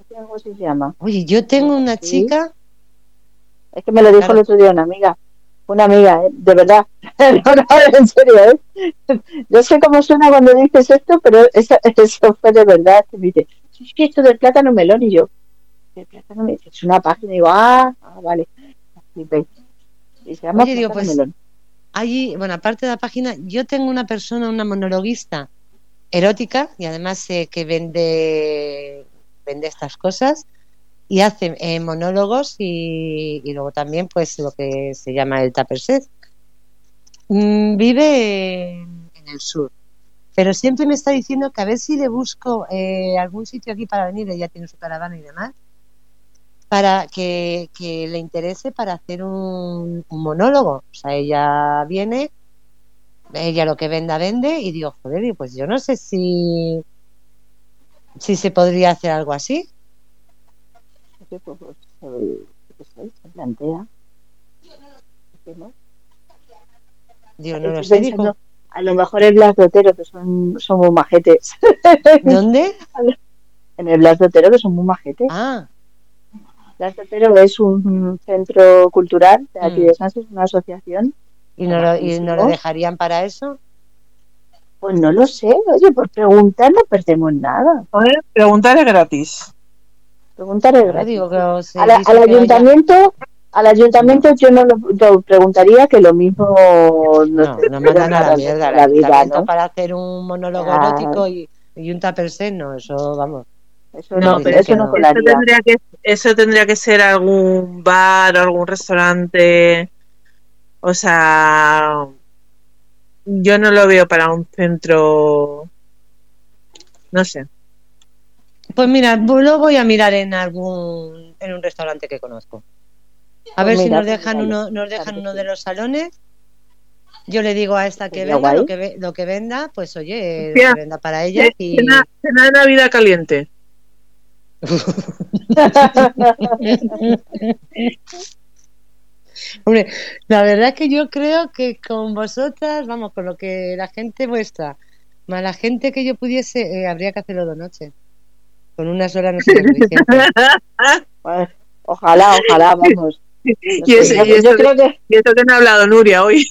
Así Algo así se llama. Oye, yo tengo una Sí. chica, Es que me lo dijo Claro. el otro día una amiga. Una amiga, ¿eh? de verdad. no, no, en serio, ¿eh? Yo sé cómo suena cuando dices esto, pero eso, eso fue de verdad. Que me dice, "Sí, es que esto del plátano melón y yo. "¿Del plátano melón?". Es una página y digo, ah, ah vale. Y se llama Oye, digo, pues, melón. allí, bueno, aparte de la página, yo tengo una persona, una monologuista erótica y además eh, que vende, vende estas cosas y hace eh, monólogos y, y luego también pues lo que se llama el tupper set. Mm, vive en, el sur, pero siempre me está diciendo que a ver si le busco eh, algún sitio aquí para venir, ella tiene su caravana y demás, para que, que le interese para hacer un, un monólogo. O sea, ella viene, ella lo que venda, vende, y digo, joder, pues yo no sé si, si se podría hacer algo así. Pues, pues, eh, qué sé, se plantea. ¿Qué no? Digo, no lo sé, a lo mejor el Blas de Otero, que son, son muy majetes. ¿dónde? en el Blas de Otero, que son muy majetes. Ah, Blas de Otero es un centro cultural de aquí Mm. de Sanse, es una asociación. ¿y no, lo, ¿y no lo dejarían para eso? Pues no lo sé, oye, por preguntar no perdemos nada. Joder, preguntar es gratis. Preguntar gratis. digo A la- al ayuntamiento, Al ayuntamiento yo no lo, lo preguntaría que lo mismo No, te no mandan a la mierda vida, ¿no? para hacer un monólogo Ah. erótico y, y un tupper no, eso vamos. Eso No, no, dice pero eso que no no. colaría. Eso tendría que, eso tendría que ser algún bar o algún restaurante. O sea, yo no lo veo para un centro. No sé. Pues mira, bu- lo voy a mirar en algún en un restaurante que conozco. A Pues ver si mira, nos pues dejan uno nos dejan Claro que uno sí. de los salones. Yo le digo a esta que Sería venga guay. lo que lo que venda, pues oye, lo que venda para ella y Cena, cena de Navidad caliente. Hombre, la verdad es que yo creo que con vosotras, vamos, con lo que la gente vuestra, más la gente que yo pudiese, eh, habría que hacerlo de noche. Con unas horas no. Pues, ojalá, ojalá, vamos. No Y, yo creo que, y que no ha hablado Nuria hoy.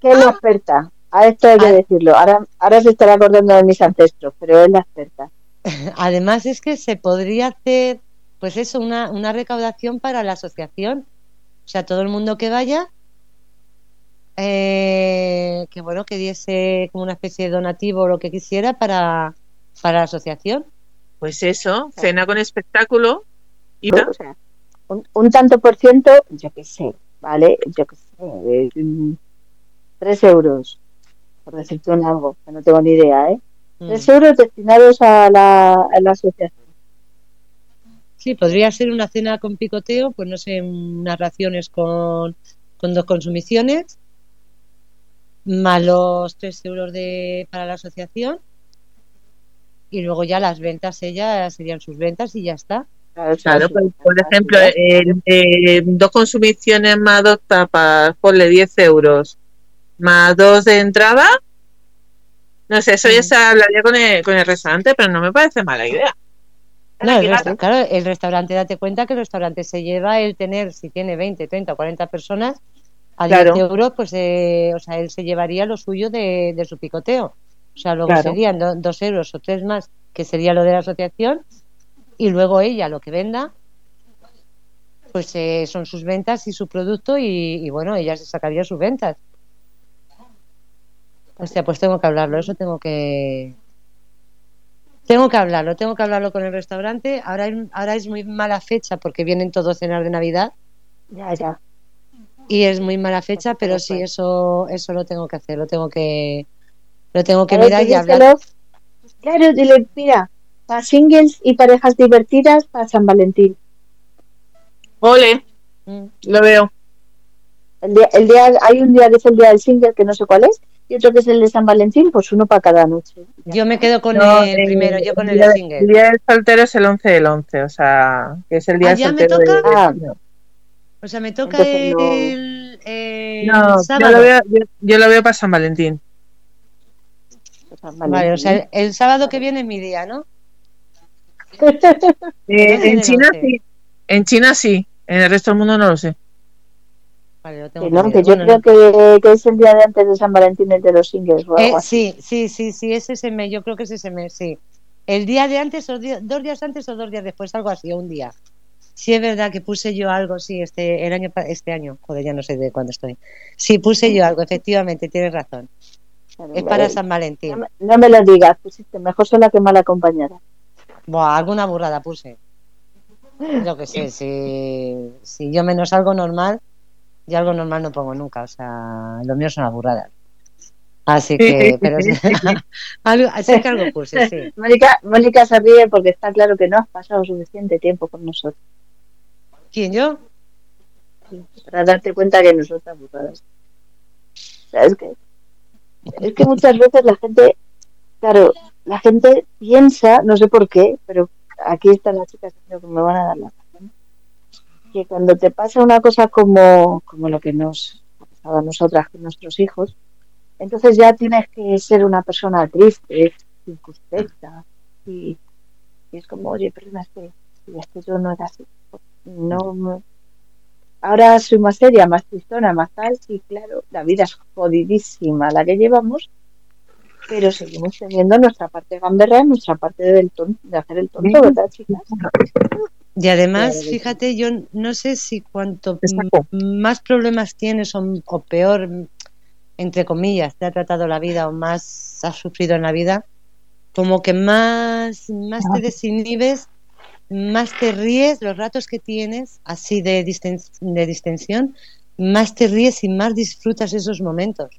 que es la experta. A esto hay que Ah. decirlo. Ahora, ahora se estará acordando de mis ancestros, pero es la experta. Además es que se podría hacer, pues eso, una, una recaudación para la asociación. O sea, todo el mundo que vaya, eh, que bueno, que diese como una especie de donativo o lo que quisiera para, para la asociación. Pues eso, cena con espectáculo. Y O sea, un, un tanto por ciento, yo qué sé, ¿vale? Yo qué sé, eh, mm, tres euros, por decirte un algo, que no tengo ni idea, ¿eh? Mm. Tres euros destinados a la, a la asociación. Sí, podría ser una cena con picoteo, pues no sé, unas raciones con, con dos consumiciones, más los tres euros de, para la asociación, y luego ya las ventas, ellas serían sus ventas y ya está. Claro, pues, por ejemplo, eh, eh, dos consumiciones más dos tapas, ponle 10 euros, más dos de entrada. No sé, eso ya Mm. se hablaría con el, con el restaurante, pero no me parece mala idea. No, el resta- claro, el restaurante, date cuenta que el restaurante se lleva el tener, si tiene 20, 30 o 40 personas, a Claro. 10 euros, pues, eh, o sea, él se llevaría lo suyo de, de su picoteo. O sea, luego Claro. serían do- dos euros o tres más, que sería lo de la asociación, y luego ella lo que venda, pues eh, son sus ventas y su producto, y, y bueno, ella se sacaría sus ventas. O sea, pues tengo que hablarlo, eso tengo que, tengo que hablarlo, tengo que hablarlo con el restaurante. Ahora, es- ahora es muy mala fecha porque vienen todos a cenar de Navidad Ya, ya. y es muy mala fecha, pero sí, eso, eso lo tengo que hacer, lo tengo que, lo tengo que Claro, mirar y hablar. Claro, dile, mira, para singles y parejas divertidas para San Valentín. Ole, Mm. lo veo. El día, el día, hay un día que es el día del single que no sé cuál es, y otro que es el de San Valentín, pues uno para cada noche. Yo me quedo con No, el primero, yo con el día, el single. día del soltero es el 11 del 11, o sea, que es el día Ah, del ¿ya me soltero. de- toca? Ah. O sea, me toca Entonces no- el, el No, yo lo, veo, yo, yo lo veo para San Valentín. San Vale, o sea, el, el sábado que viene es mi día, ¿no? Eh, en China sí, en China sí, en el resto del mundo no lo sé. Vale, lo tengo que no, que yo Bueno, creo que, que es el día de antes de San Valentín, el de los singles o Eh, así. sí, sí, sí, sí, es ese mes, yo creo que es ese mes, sí. El día de antes, o di- dos días antes o dos días después, algo así, o un día. Sí, es verdad que puse yo algo, sí, este, el año, este año, joder, ya no sé de cuándo estoy. Sí, puse yo algo, efectivamente, tienes razón. Es para San Valentín. no me lo digas, pusiste mejor sola que mal acompañada. Buah, alguna burrada puse. Yo que sé, si, si yo menos algo normal, yo algo normal no pongo nunca, o sea, lo mío son las burradas. Así que, pero algo, sé que algo puse, sí. Mónica, Mónica se ríe porque está claro que no has pasado suficiente tiempo con nosotros ¿Quién, yo? para darte cuenta que nosotras burradas. O sea, es que, muchas veces la gente, claro, la gente piensa, no sé por qué, pero aquí están las chicas que me van a dar la razón, que cuando te pasa una cosa como, como lo que nos ha pasado a nosotras con nuestros hijos, entonces ya tienes que ser una persona triste, circunspecta, y, es como, oye, perdona, es que, es que yo no era así. No, ahora soy más seria, más tristona, más tal, sí, claro, la vida es jodidísima la que llevamos, pero seguimos teniendo nuestra parte gamberra, nuestra parte del ton- de hacer el tonto, ¿verdad, chicas? Y además, fíjate, yo no sé si cuanto más problemas tienes o, o, peor, entre comillas, te ha tratado la vida o más has sufrido en la vida, como que más, más te desinhibes, más te ríes, los ratos que tienes así de, de distensión, más te ríes y más disfrutas esos momentos.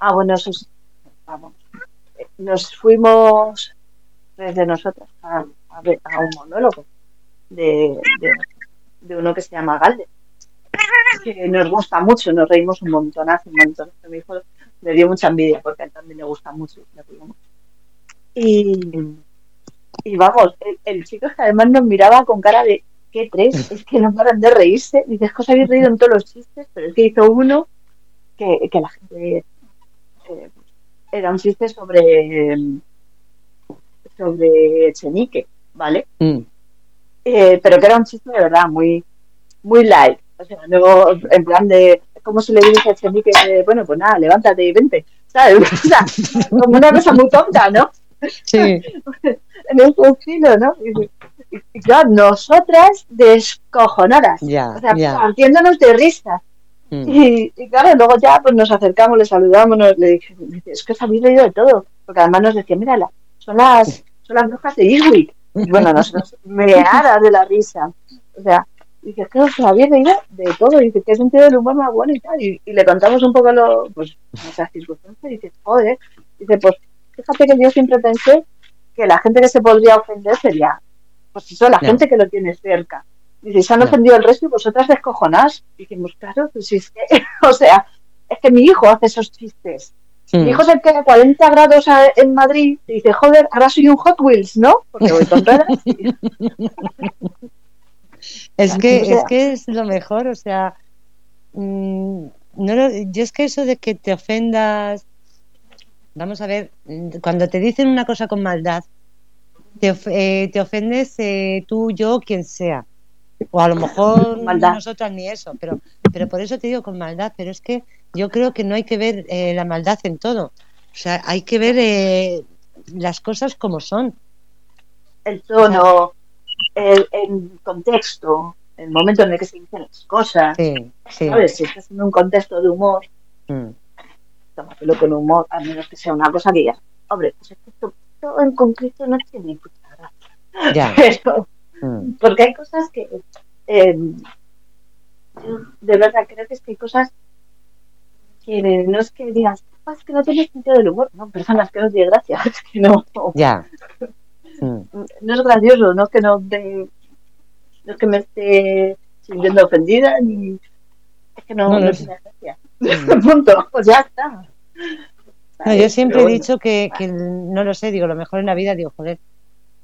Ah, bueno, eso vamos. Nos fuimos desde nosotros a, a, un monólogo de, de, uno que se llama Galde, que nos gusta mucho, nos reímos un montonazo, un montón. Mi hijo le dio mucha envidia porque a él también le gusta mucho. Y, y vamos, el, chico que además nos miraba con cara de ¿qué tres? Es que no paran de reírse. Dices que os habéis reído en todos los chistes, pero es que hizo uno que, que la gente eh, era un chiste sobre sobre Chenique, ¿vale? Mm. Eh, pero que era un chiste de verdad muy muy light. O sea, luego, en plan de, ¿cómo se le dice a Chenique? Bueno, pues nada, levántate y vente. ¿Sabes? O sea, como una cosa muy tonta, ¿no? Sí. en ese estilo, ¿no? Y, claro, nosotras descojonadas. o sea, partiéndonos de risa. Mm. Y, claro, luego ya pues nos acercamos, le saludamos, le dije, es que os habéis leído de todo. Porque además nos decía, mírala, son las, son las brujas de Irwick. Y bueno, nosotros meadas de la risa. O sea, dice, es que os habéis leído de todo. Y dice, un tío del humor más bueno y tal. Y, le contamos un poco lo, pues, nuestras circunstancias. Y dice, joder. Dice, pues, fíjate que yo siempre pensé que la gente que se podría ofender sería, pues eso, la gente que lo tiene cerca. Dice, se han ofendido el resto y vosotras descojonás. Y dijimos, claro, pues es que, o sea, es que mi hijo hace esos chistes. Mi hijo se queda a 40 grados en Madrid y dice, joder, ahora soy un Hot Wheels, ¿no? Porque voy con es que, es que es lo mejor, o sea, mm, no yo es que eso de que te ofendas, vamos a ver, cuando te dicen una cosa con maldad, te, eh, te ofendes eh, tú, yo, quien sea. O a lo mejor nosotras ni eso, pero, pero por eso te digo con maldad, pero es que yo creo que no hay que ver eh, la maldad en todo. O sea, hay que ver eh, las cosas como son. El tono, el, contexto, el momento en el que se dicen las cosas. Sí, sí. ¿Sabes? Si estás en un contexto de humor, mm. Tómatelo con humor, a menos que sea una cosa que ya. Hombre, pues esto, en concreto no tiene puta gracia. Ya. Pero, mm. Porque hay cosas que. Eh, de verdad creo que es que hay cosas que no es que digas, es que no tienes sentido del humor, no, personas que no tiene gracia, es que no. Ya. No es gracioso, no es que no, no es que me esté sintiendo ofendida, ni es que no, no, tiene gracia. Punto, pues ya está. yo siempre he dicho que, que, no lo sé, digo, lo mejor en la vida, digo, joder,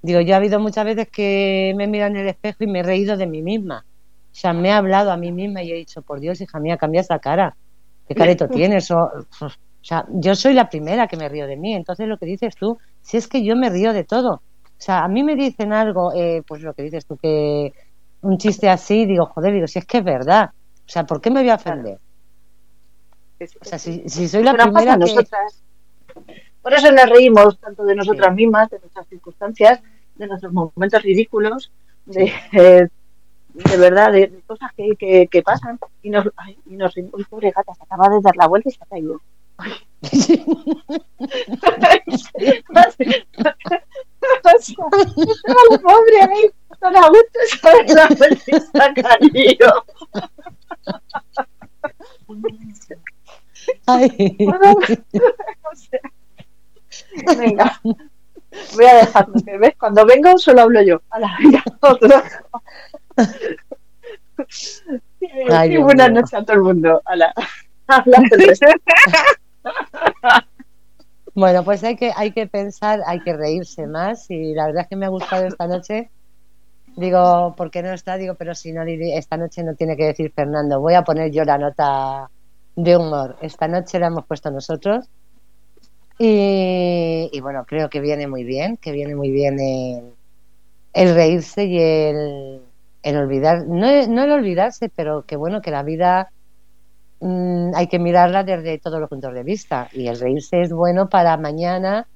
digo, yo ha habido muchas veces que me he mirado en el espejo y me he reído de mí misma. O sea, me he hablado a mí misma y he dicho, por Dios, hija mía, cambia esa cara. ¿qué careto tienes? O, o sea, yo soy la primera que me río de mí. Entonces, lo que dices tú, si es que yo me río de todo. O sea, a mí me dicen algo, eh, pues lo que dices tú, que un chiste así, digo, joder, digo, si es que es verdad. O sea, ¿por qué me voy a ofender? O sea, si, soy la primera que... Nosotras. Por eso nos reímos tanto de nosotras mismas, de nuestras circunstancias, de nuestros momentos ridículos, de, eh, de verdad, de, cosas que, que, que, pasan y nos, ay, y nos uy, pobre gata, se acaba de dar la vuelta y se ha caído. pobre ahí, a la vuelta se ha dado la y. Venga, voy a dejarme, que ves, cuando vengo solo hablo yo. A la vida, otro. Ay, buenas noches a todo el mundo. bueno, pues hay que, hay que pensar, hay que reírse más y la verdad es que me ha gustado esta noche. Digo, ¿por qué no está? Digo, pero si no, esta noche no tiene que decir Fernando. Voy a poner yo la nota de humor. Esta noche la hemos puesto nosotros. Y, y bueno, creo que viene muy bien, que viene muy bien el, el reírse y el, el olvidar, no, no el olvidarse, pero que bueno, que la vida mm, hay que mirarla desde todos los puntos de vista y el reírse es bueno para mañana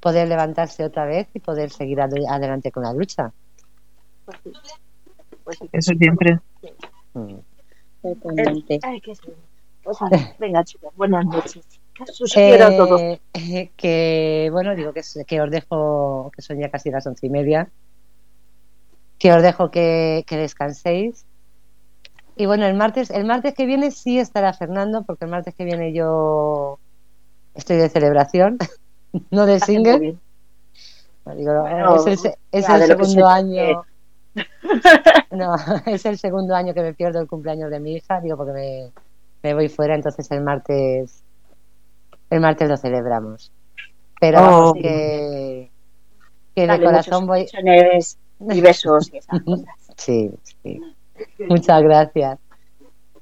poder levantarse otra vez y poder seguir adelante con la lucha. pues. Eso siempre. Mm. Totalmente. Venga, chicos, buenas noches. A todos. Eh, eh, que bueno, digo que, que os dejo, que son ya casi las once y media, que os dejo que, que descanséis. Y bueno, el martes, el martes que viene sí estará Fernando, porque el martes que viene yo estoy de celebración, no de muy single. Digo, Bueno, es el, se- es ya, el segundo se año. No, es el segundo año que me pierdo el cumpleaños de mi hija, digo, porque me, me voy fuera, entonces el martes el martes lo celebramos. Pero Oh. vamos, que, que de Dale, corazón muchos voy. y besos y esas cosas. Sí, sí. Muchas gracias.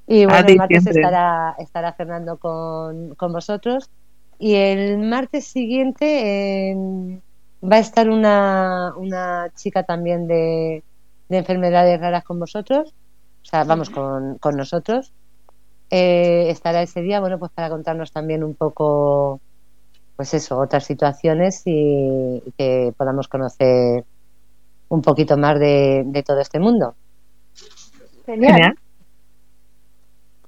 Y bueno, ti el martes siempre. estará, estará Fernando con, con vosotros. Y el martes siguiente eh, va a estar una, una chica también de, de enfermedades raras con vosotros. O sea, vamos, con, con nosotros. Eh, estará ese día, bueno, pues para contarnos también un poco, pues eso, otras situaciones y, y que podamos conocer un poquito más de, de todo este mundo. Genial. Genial.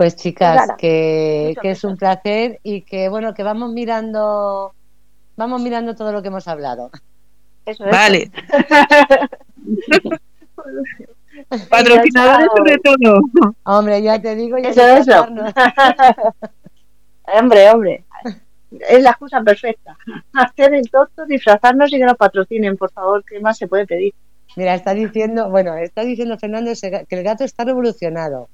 Pues chicas, que, es un placer y que bueno, que vamos mirando, vamos mirando todo lo que hemos hablado. Eso es. Vale. Patrocinadores sobre todo. Hombre, ya te digo, ya Eso, eso. hombre, hombre. Es la excusa perfecta. Hacer el tonto, disfrazarnos y que nos patrocinen, por favor. ¿Qué más se puede pedir? Mira, está diciendo, bueno, está diciendo Fernando que el gato está revolucionado.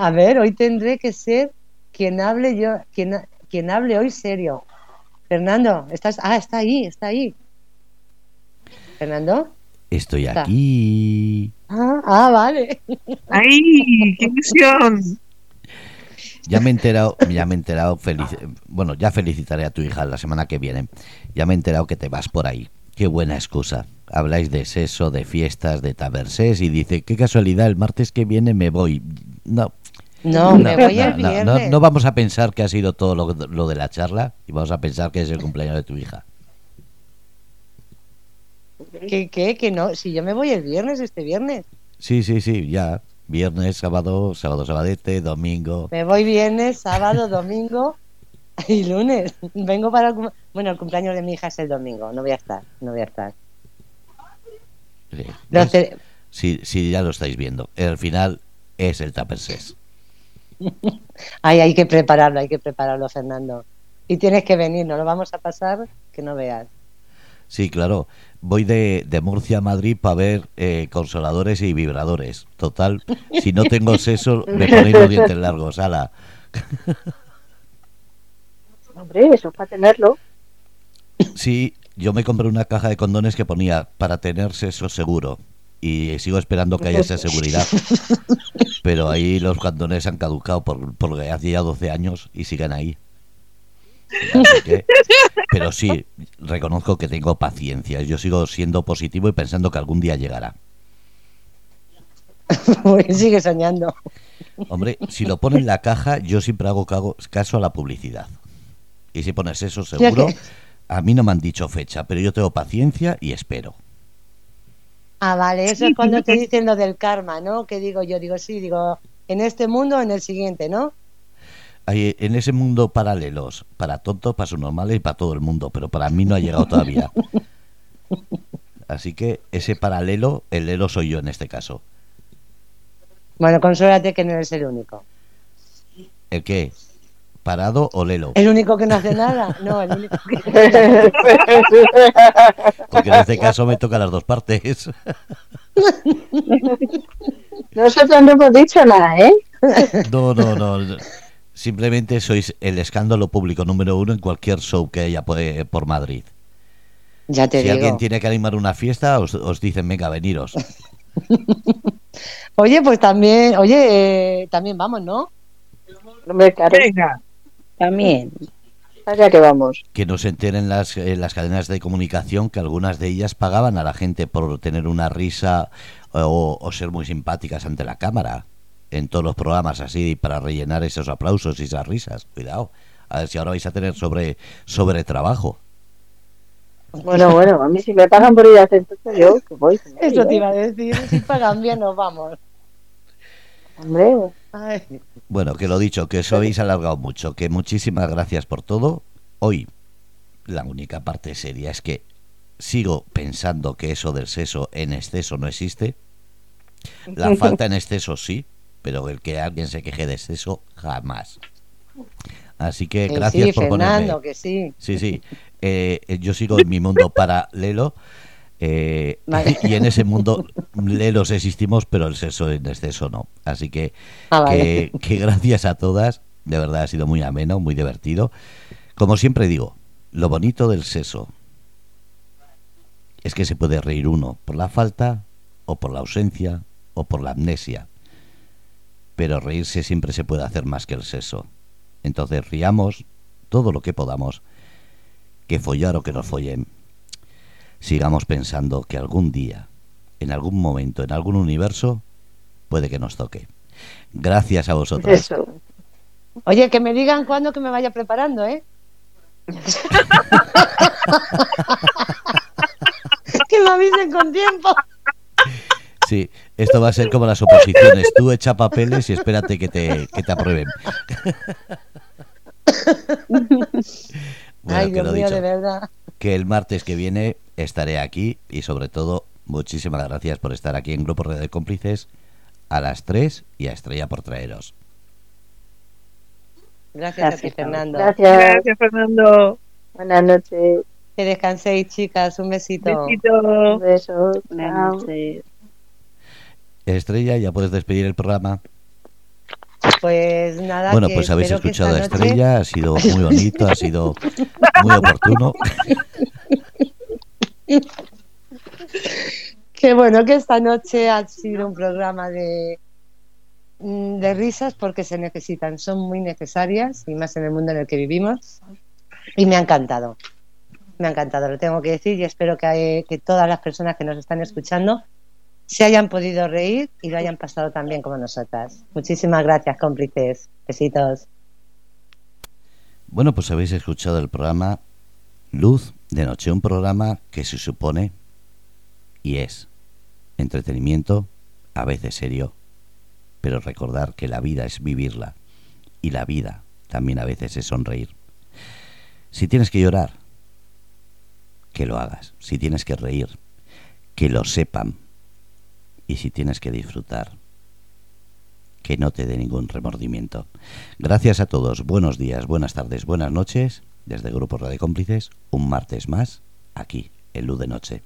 A ver, hoy tendré que ser quien hable yo, quien, quien hable hoy serio. Fernando, estás, ah, está ahí, está ahí. Fernando, Estoy Está. aquí. ah, ah, vale. ¡Ay! ¡Qué ilusión! Ya me he enterado, ya me he enterado, felici- bueno, ya felicitaré a tu hija la semana que viene. Ya me he enterado que te vas por ahí. Qué buena excusa. Habláis de sexo, de fiestas, de tabersés y dice, qué casualidad, el martes que viene me voy. No, No, me voy el no, no, viernes. no vamos a pensar que ha sido todo lo, lo de la charla y vamos a pensar que es el cumpleaños de tu hija. ¿Qué, qué? Que no, si yo me voy el viernes, este viernes. Sí, sí, sí, ya. Viernes, sábado, sábado, sabadete, domingo. Me voy viernes, sábado, domingo y lunes. Vengo para el, bueno, el cumpleaños de mi hija es el domingo. No voy a estar, no voy a estar. Sí, ce- Sí, sí, ya lo estáis viendo. El final es el tapersés. Ay, hay que prepararlo, hay que prepararlo, Fernando. Y tienes que venir, no lo vamos a pasar que no veas. Sí, claro. Voy de, de Murcia a Madrid para ver eh, consoladores y vibradores. Total, si no tengo sexo, me ponéis los dientes largos. Ala. Hombre, eso es para tenerlo. Sí, yo me compré una caja de condones que ponía para tener sexo seguro. Y sigo esperando que haya esa seguridad. Pero ahí los condones han caducado por, porque hace ya 12 años y siguen ahí. Pero sí, reconozco que tengo paciencia. Yo sigo siendo positivo y pensando que algún día llegará. Pues sigue soñando. Hombre, si lo pone en la caja, yo siempre hago caso a la publicidad. Y si pones eso seguro, que- a mí no me han dicho fecha, pero yo tengo paciencia y espero. Ah, vale, eso es cuando te dicen lo del karma, ¿no? Que digo yo, digo, sí, digo, en este mundo o en el siguiente, ¿no? Hay, en ese mundo paralelos, para tontos, para normales y para todo el mundo, pero para mí no ha llegado todavía. Así que ese paralelo, el Lelo soy yo en este caso. Bueno, consólate que no eres el único. ¿El qué? ¿Parado o Lelo? ¿El único que no hace nada? No, el único que... Porque en este caso me toca las dos partes. Nosotros no hemos dicho nada, ¿eh? No, no, no. Simplemente sois el escándalo público número uno en cualquier show que haya por, eh, por Madrid. Ya te Si digo. alguien tiene que animar una fiesta, os, os dicen, venga, veniros. Oye, pues también, oye, eh, también vamos, ¿no? Hombre, claro, Venga. También. allá que vamos. Que nos enteren las, eh, las cadenas de comunicación que algunas de ellas pagaban a la gente por tener una risa o, o ser muy simpáticas ante la cámara. En todos los programas así, para rellenar esos aplausos y esas risas. Cuidado. A ver si ahora vais a tener sobre, sobre trabajo. Bueno, bueno, a mí si me pagan por ir a hacer esto, yo que voy. Eso te iba a decir, si pagan bien nos vamos. Hombre, Ay, Bueno, que lo dicho, que os habéis alargado mucho, que muchísimas gracias por todo. Hoy, la única parte seria es que sigo pensando que eso del sexo en exceso no existe. La falta en exceso sí, pero el que alguien se queje de exceso, jamás. Así que que gracias sí, por Fernando, ponerme. que sí. Sí, sí. Eh, eh, yo sigo en mi mundo paralelo. eh, Vale. y en ese mundo lelos existimos, pero el sexo en exceso no. Así que Ah, vale. que, que gracias a todas, de verdad ha sido muy ameno, muy divertido. Como siempre digo, lo bonito del sexo es que se puede reír uno por la falta, o por la ausencia, o por la amnesia. Pero reírse siempre se puede hacer más que el sexo. Entonces riamos todo lo que podamos, que follar o que nos follen. Sigamos pensando que algún día, en algún momento, en algún universo, puede que nos toque. Gracias a vosotros. eso. Oye, que me digan cuándo que me vaya preparando, ¿eh? que me avisen con tiempo. Sí, esto va a ser como las oposiciones. Tú echa papeles y espérate que te, que te aprueben. Bueno, Ay, que Dios lo mío, dicho, de verdad. que el martes que viene estaré aquí y sobre todo muchísimas gracias por estar aquí en Grupo Red de Cómplices a las 3 y a Estrella por traeros. Gracias, a ti, Fernando. Gracias. Gracias, Fernando. Buenas noches. Que descanséis, chicas. Un besito. Besito. Besos. Buenas Chao. noches. Estrella, ya puedes despedir el programa. Pues nada. Bueno, pues habéis escuchado a noche- Estrella, ha sido muy bonito, ha sido muy oportuno. Que bueno, que esta noche ha sido un programa de, mm, de risas porque se necesitan, son muy necesarias y más en el mundo en el que vivimos. Y me ha encantado, me ha encantado, lo tengo que decir y espero que, que todas las personas que nos están escuchando se hayan podido reír y lo hayan pasado tan bien como nosotras. Muchísimas gracias, cómplices. Besitos. Bueno, pues habéis escuchado el programa Luz de Noche, un programa que se supone y es entretenimiento, a veces serio, pero recordar que la vida es vivirla y la vida también a veces es sonreír. Si tienes que llorar, que lo hagas. Si tienes que reír, que lo sepan. Y si tienes que disfrutar, que no te dé ningún remordimiento. Gracias a todos, buenos días, buenas tardes, buenas noches, desde Grupo Radio Cómplices, un martes más, aquí, en Luz de Noche.